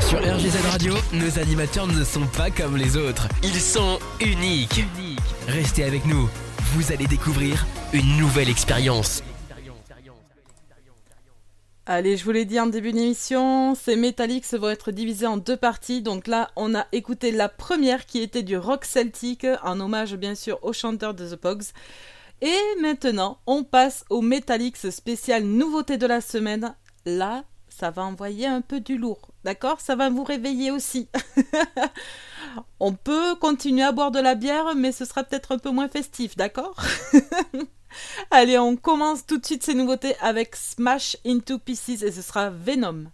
M: Sur RGZ Radio, nos animateurs ne sont pas comme les autres. Ils sont uniques. Restez avec nous. Vous allez découvrir une nouvelle expérience.
C: Allez, je vous l'ai dit en début d'émission, ces Metallics vont être divisés en deux parties. Donc là, on a écouté la première qui était du rock celtique, en hommage bien sûr au chanteur de The Pogs. Et maintenant, on passe au Metallics spécial nouveauté de la semaine. Là, ça va envoyer un peu du lourd, d'accord? Ça va vous réveiller aussi. on peut continuer à boire de la bière, mais ce sera peut-être un peu moins festif, d'accord Allez, on commence tout de suite ces nouveautés avec Smash Into Pieces et ce sera Venom.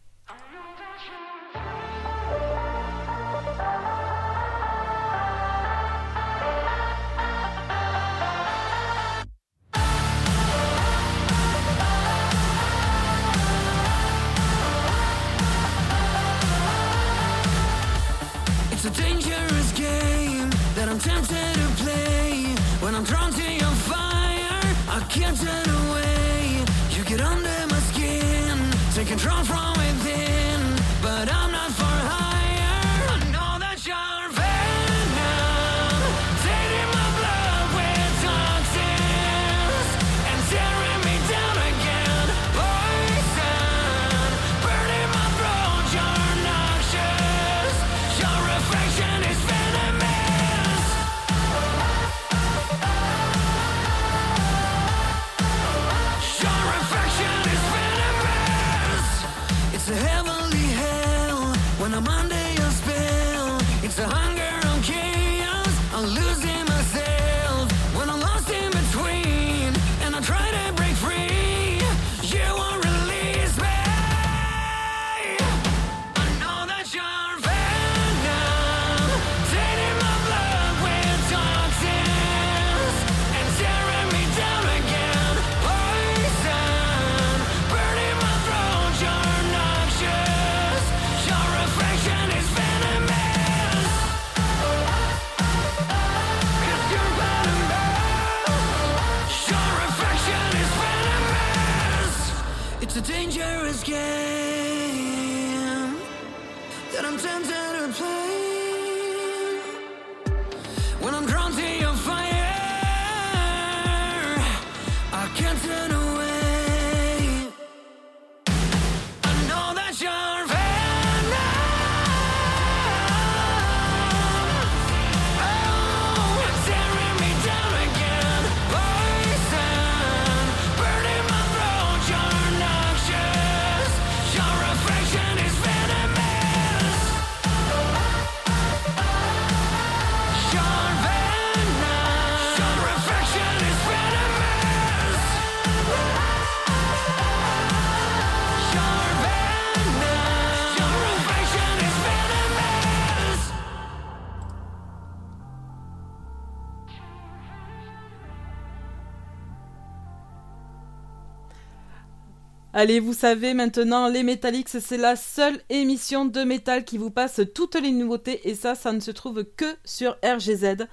F: Allez, vous savez maintenant, les Metallics, c'est la seule émission de métal qui vous passe toutes les nouveautés et ça, ça ne se trouve que sur RGZ.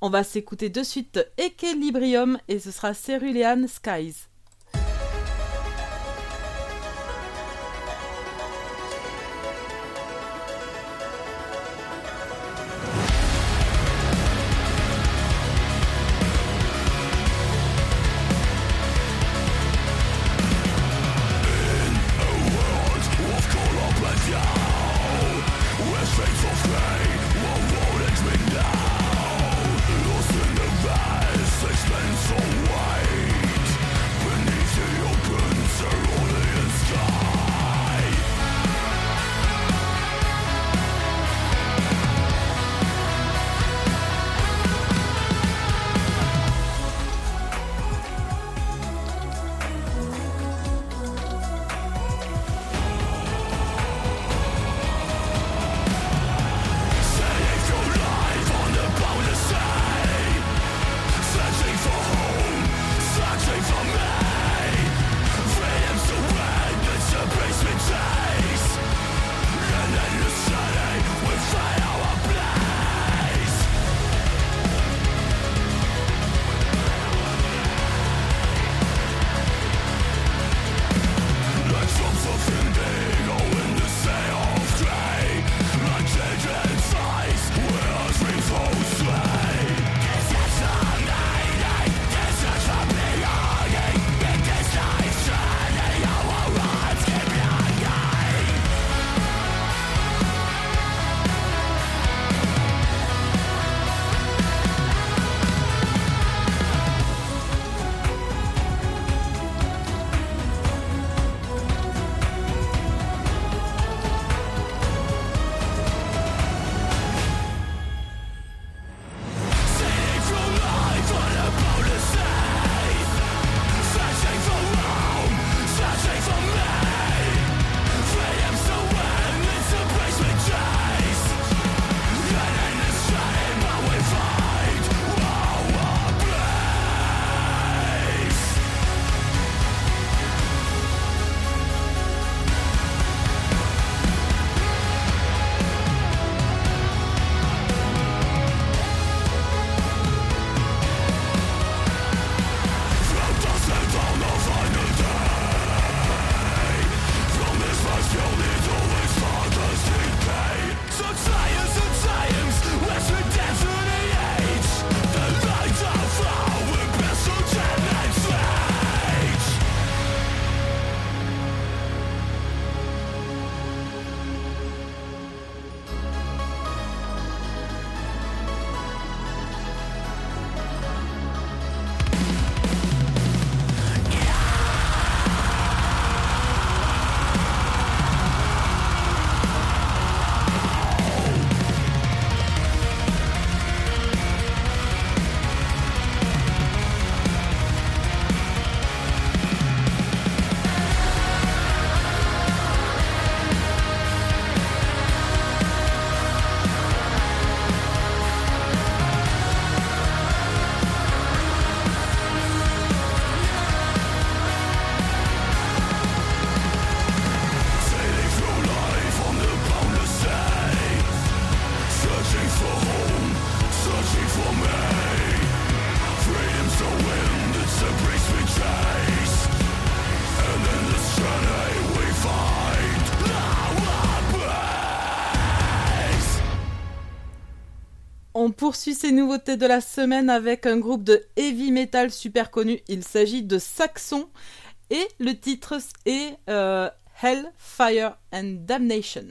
F: On va s'écouter de suite Equilibrium et ce sera Cerulean Skies. Poursuit ces nouveautés de la semaine avec un groupe de heavy metal super connu. Il s'agit de Saxon et le titre est euh, Hell, Fire and Damnation.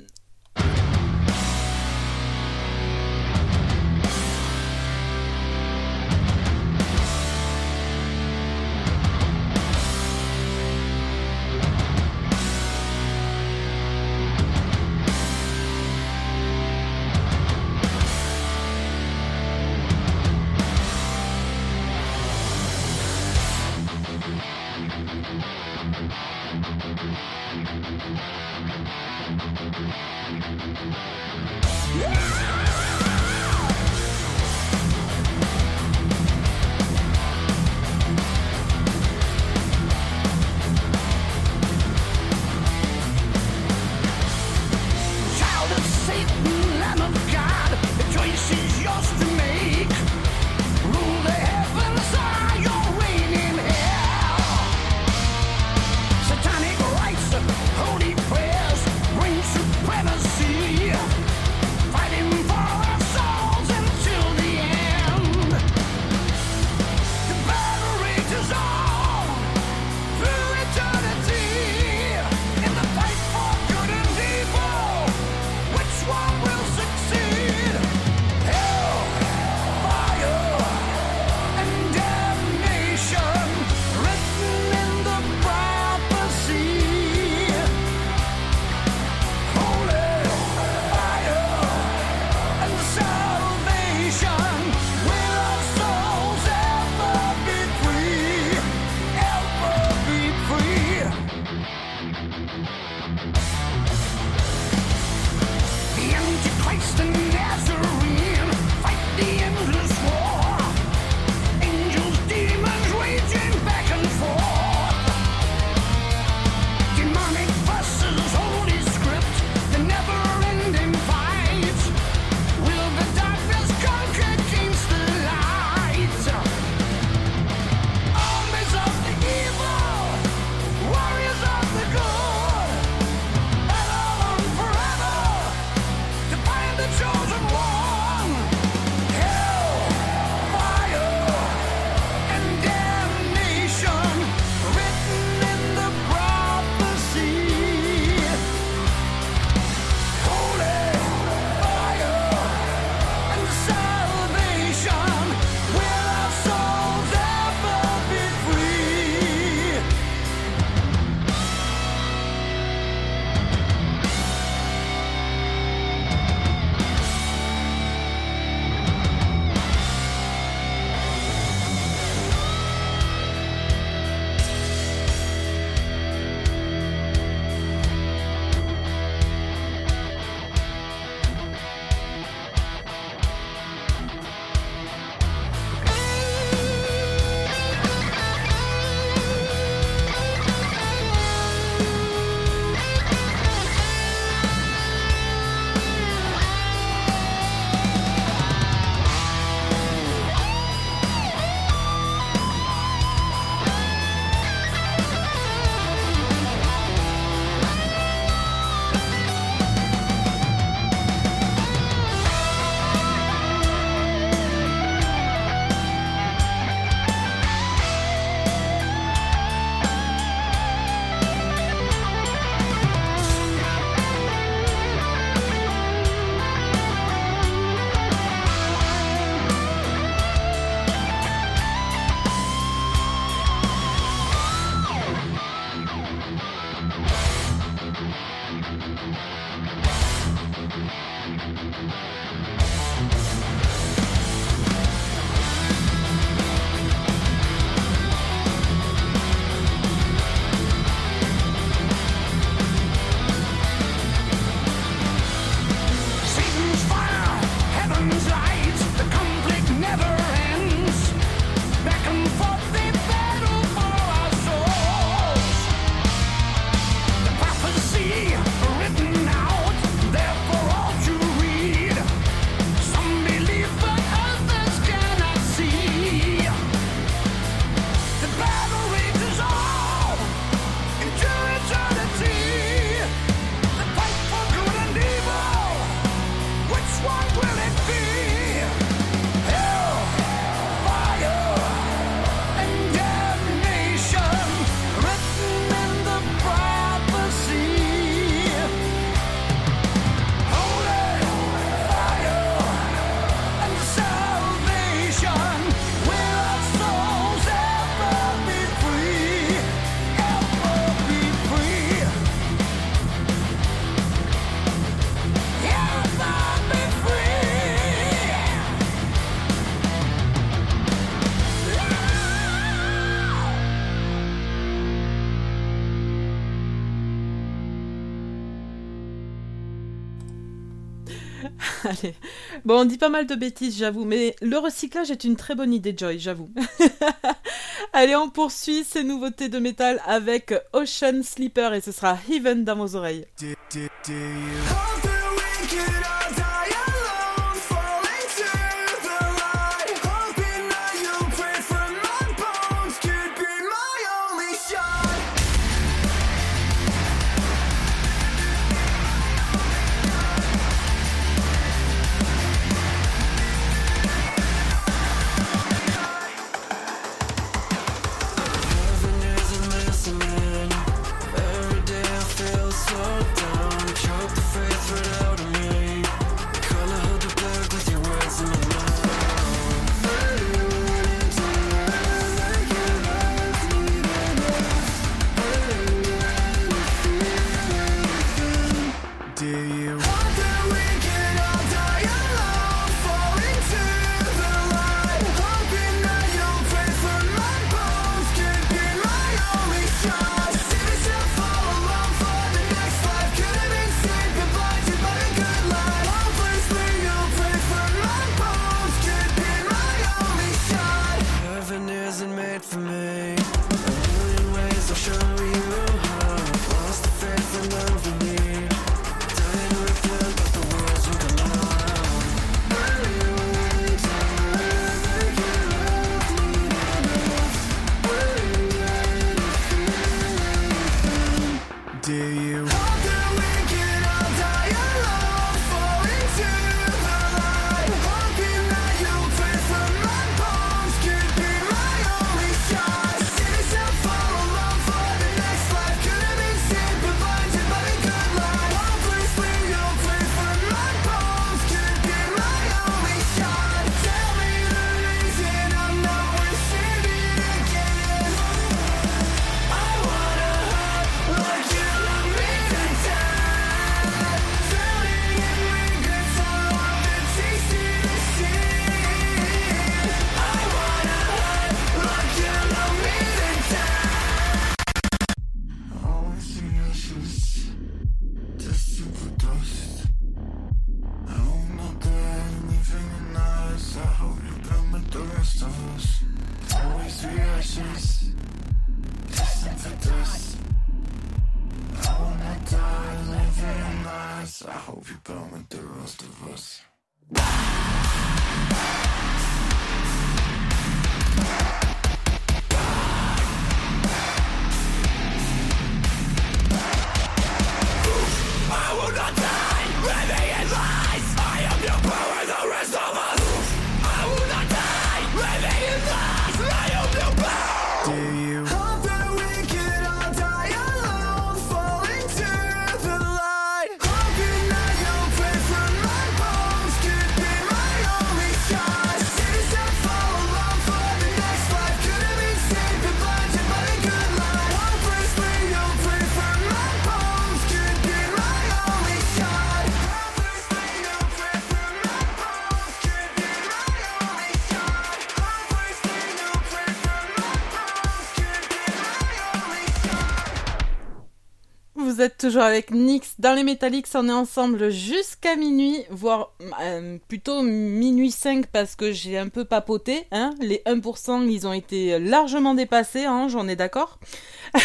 C: Bon, on dit pas mal de bêtises, j'avoue, mais le recyclage est une très bonne idée, Joy, j'avoue. Allez, on poursuit ces nouveautés de métal avec Ocean Sleeper et ce sera Heaven dans vos oreilles.
J: For me.
C: Toujours avec Nix dans les Metallics, on est ensemble jusqu'à minuit, voire euh, plutôt minuit 5 parce que j'ai un peu papoté. Hein les 1% ils ont été largement dépassés, hein, j'en ai d'accord.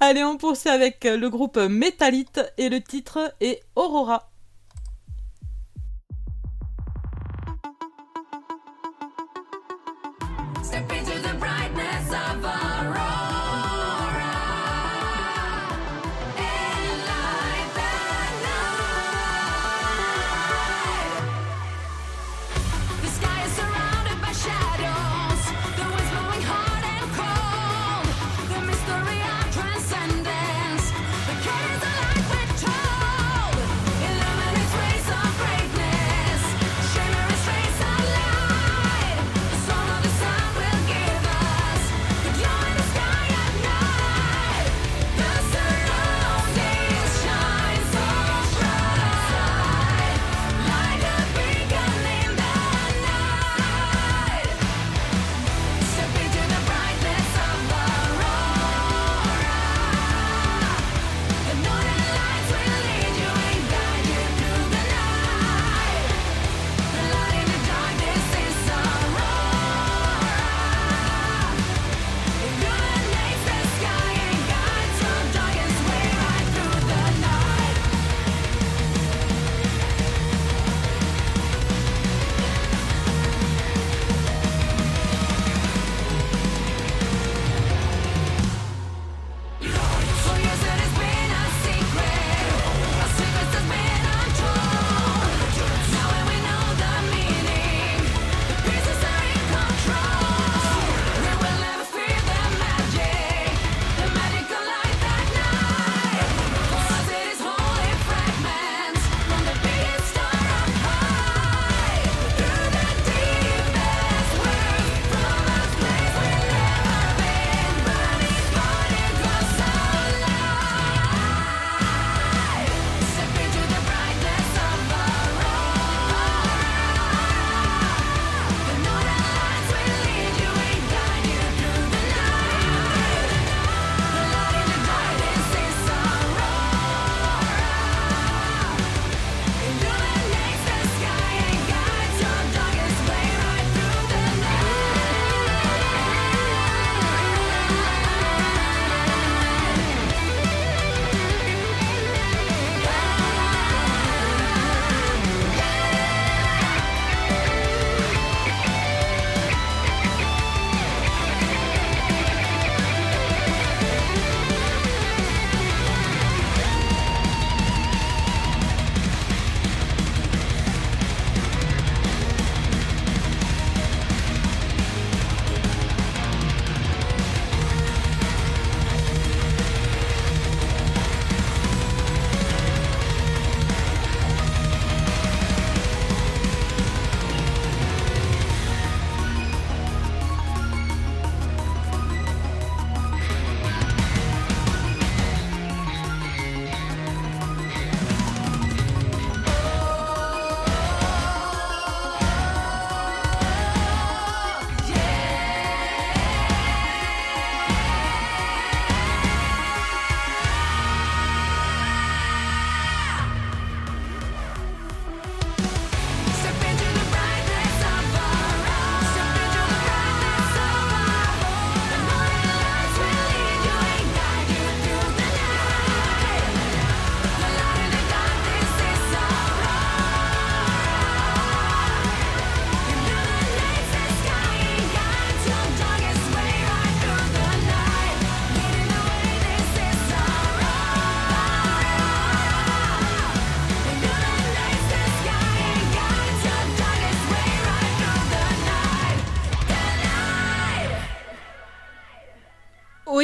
C: Allez, on poursuit avec le groupe Métalite et le titre est Aurora.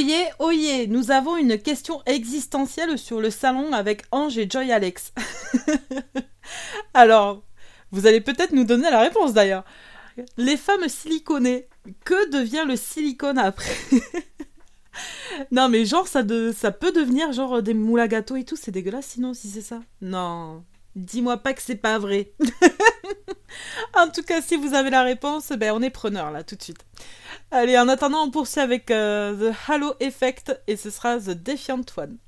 N: Oyez, oyez, nous avons une question existentielle sur le salon avec Ange et Joy Alex. Alors, vous allez peut-être nous donner la réponse d'ailleurs. Les femmes siliconées, que devient le silicone après Non mais genre ça, de, ça peut devenir genre des moules à gâteau et tout, c'est dégueulasse sinon si c'est ça. Non, dis-moi pas que c'est pas vrai. en tout cas, si vous avez la réponse, ben on est preneur là tout de suite. Allez, en attendant, on poursuit avec euh, The Halo Effect et ce sera The Defiant One.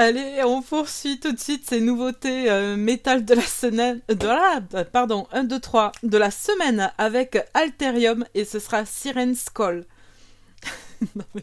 N: Allez, on poursuit tout de suite ces nouveautés euh, métal de la semaine, de la, euh, pardon, 1, 2, 3, de la semaine avec Alterium et ce sera Siren's Call. Non, mais-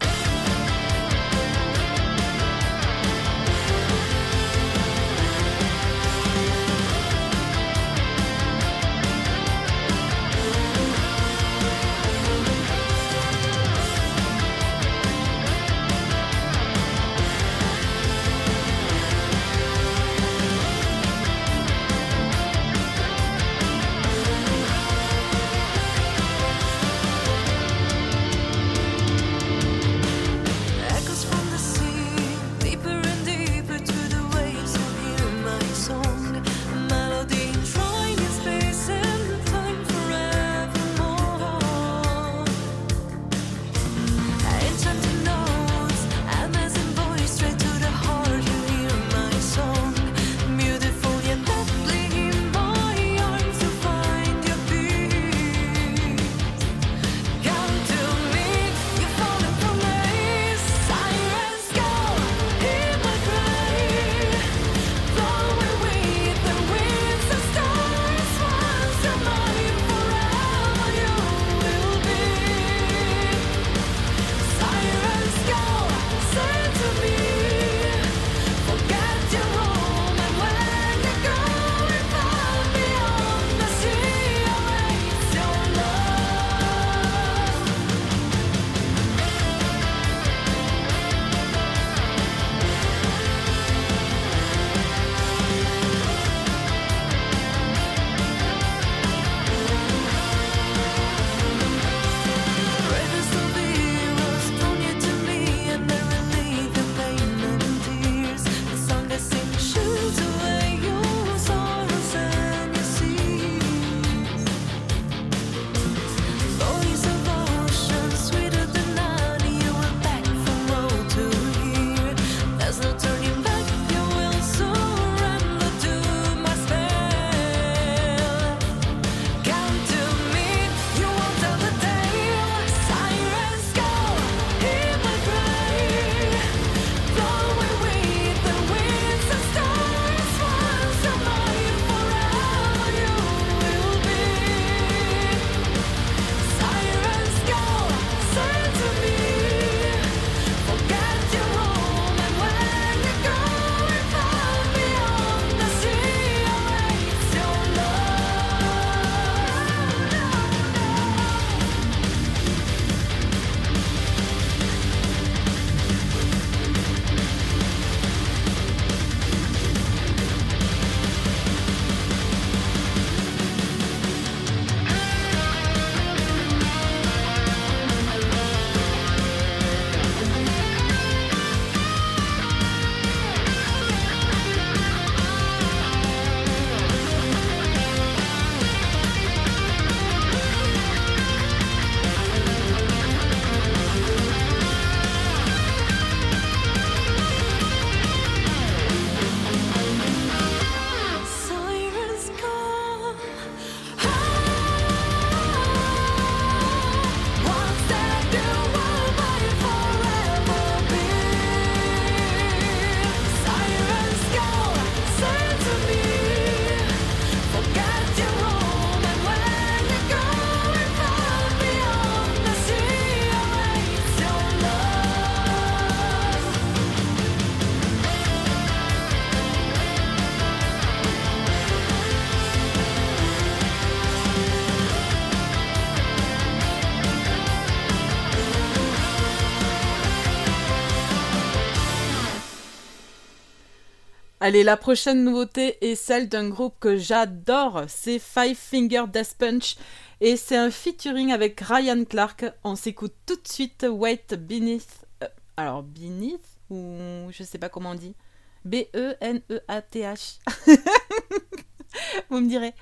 O: Allez, la prochaine nouveauté est celle d'un groupe que j'adore, c'est Five Finger Death Punch, et c'est un featuring avec Ryan Clark. On s'écoute tout de suite Wait Beneath. Euh, alors, Beneath ou je sais pas comment on dit. B-E-N-E-A-T-H. Vous me direz.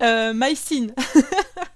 O: Euh, My Sin.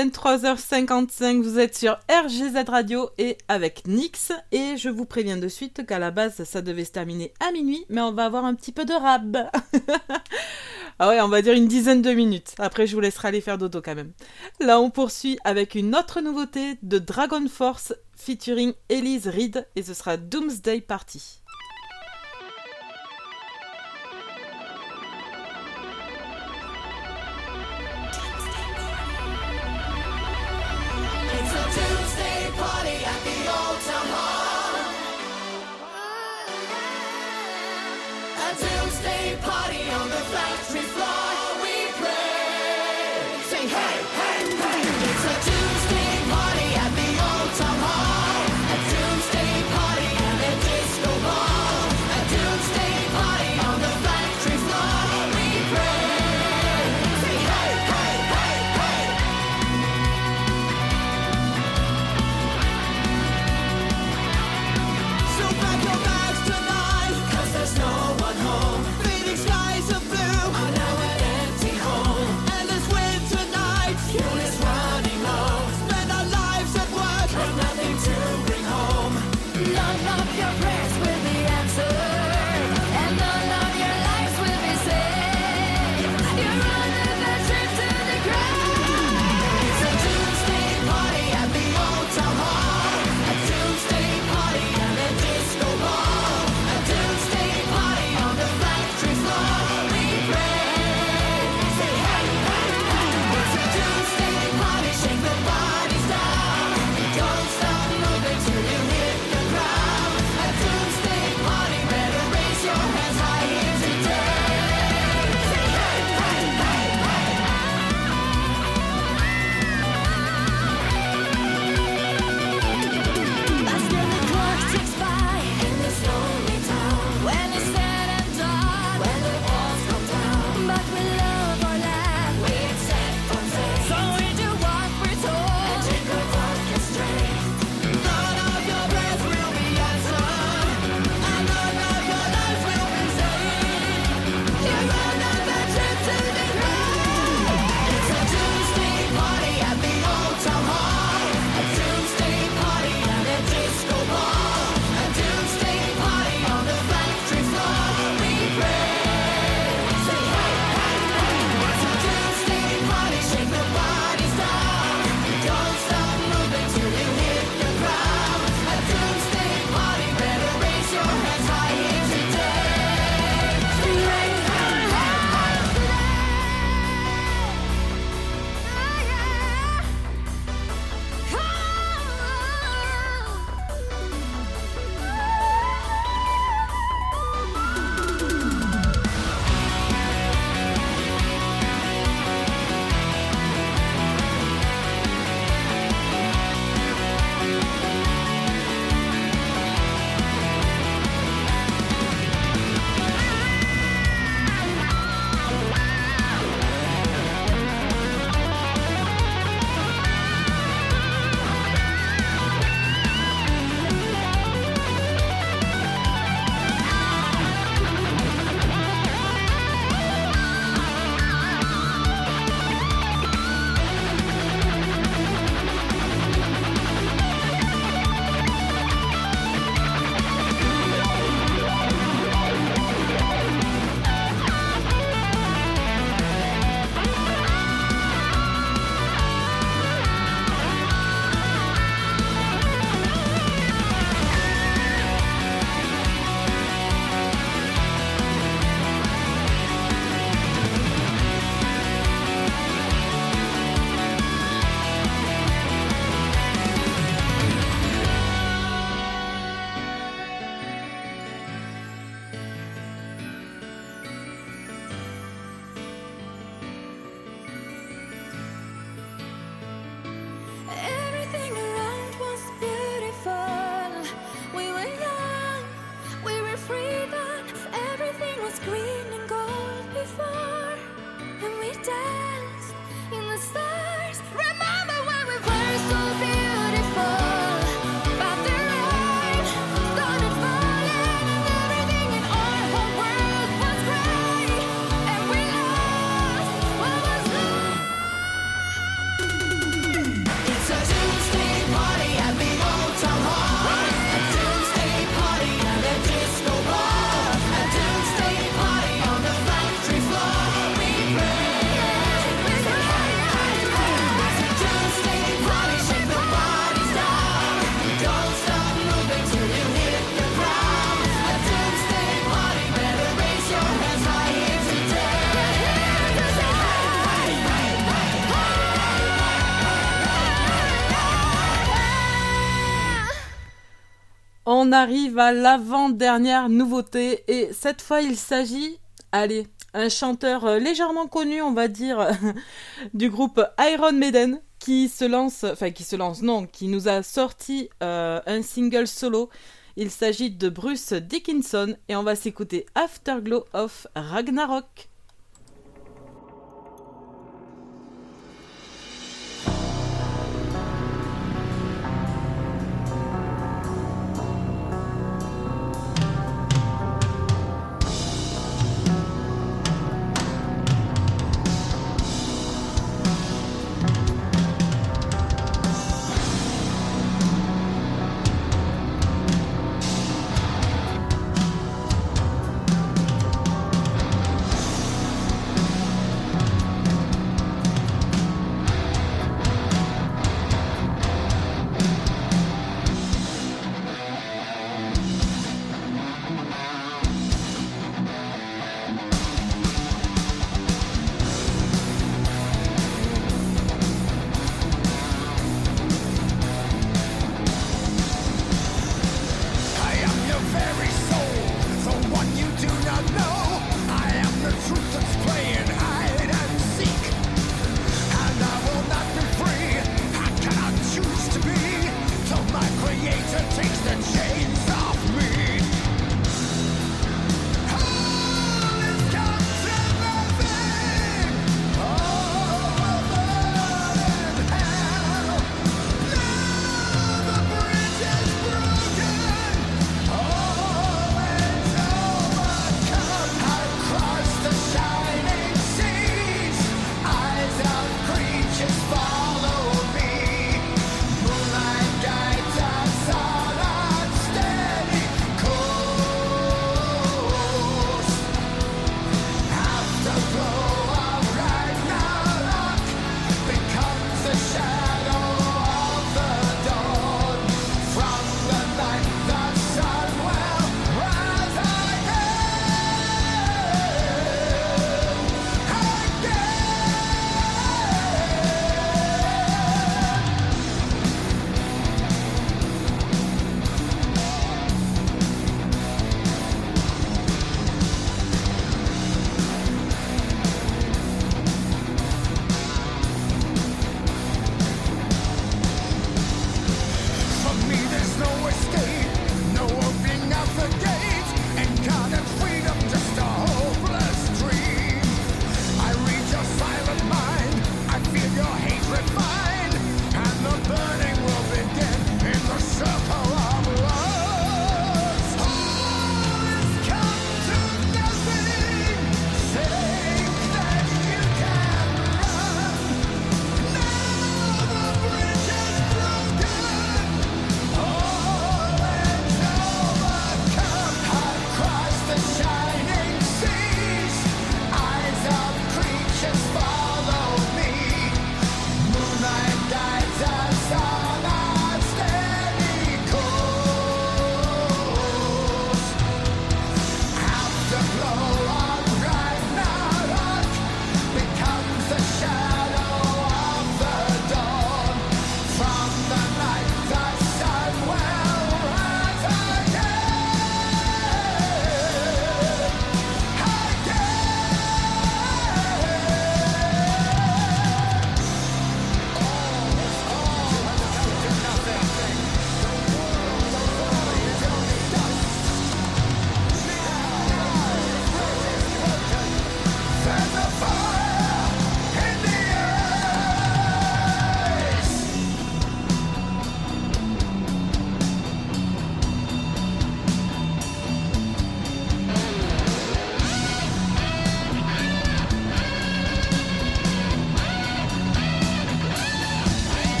O: 23h55, vous êtes sur RGZ Radio et avec Nix. Et je vous préviens de suite qu'à la base, ça devait se terminer à minuit, mais on va avoir un petit peu de rab. ah ouais, on va dire une dizaine de minutes. Après, je vous laisserai aller faire dodo quand même. Là, on poursuit avec une autre nouveauté de Dragon Force featuring Elise Reed et ce sera Doomsday Party.
P: On
C: arrive à l'avant-dernière nouveauté et cette fois il s'agit, allez, un chanteur euh, légèrement connu, on va dire, du groupe Iron Maiden qui se lance, enfin qui se lance, non, qui nous a sorti euh, un single solo. Il s'agit de Bruce Dickinson et on va s'écouter Afterglow of Ragnarok.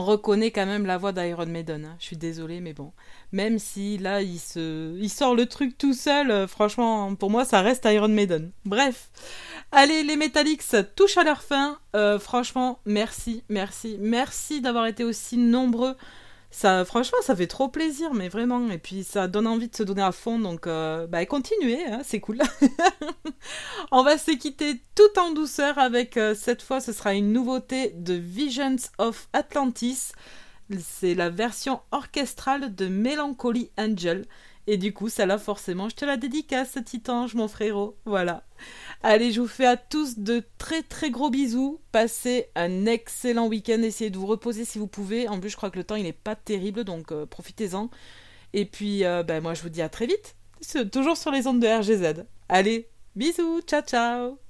C: On reconnaît quand même la voix d'Iron Maiden. hein. Je suis désolée, mais bon. Même si là, il, se... il sort le truc tout seul, euh, franchement, pour moi, ça reste Iron Maiden. Bref. Allez, les Metallics touchent à leur fin. Euh, franchement, merci, merci, merci d'avoir été aussi nombreux. Ça, franchement, ça fait trop plaisir, mais vraiment. Et puis, ça donne envie de se donner à fond. Donc, euh, bah, continuez, hein, c'est cool. On va se quitter tout en douceur avec, euh, cette fois, ce sera une nouveauté de Visions of Atlantis. C'est la version orchestrale de Melancholy Angel. Et du coup, celle-là, forcément, je te la dédicace, Titange, mon frérot. Voilà. Allez, je vous fais à tous de très très gros bisous. Passez un excellent week-end. Essayez de vous reposer si vous pouvez. En plus, je crois que le temps, il n'est pas terrible, donc euh, profitez-en. Et puis, euh, ben, moi, je vous dis à très vite. Toujours sur les ondes de RGZ. Allez, bisous, ciao ciao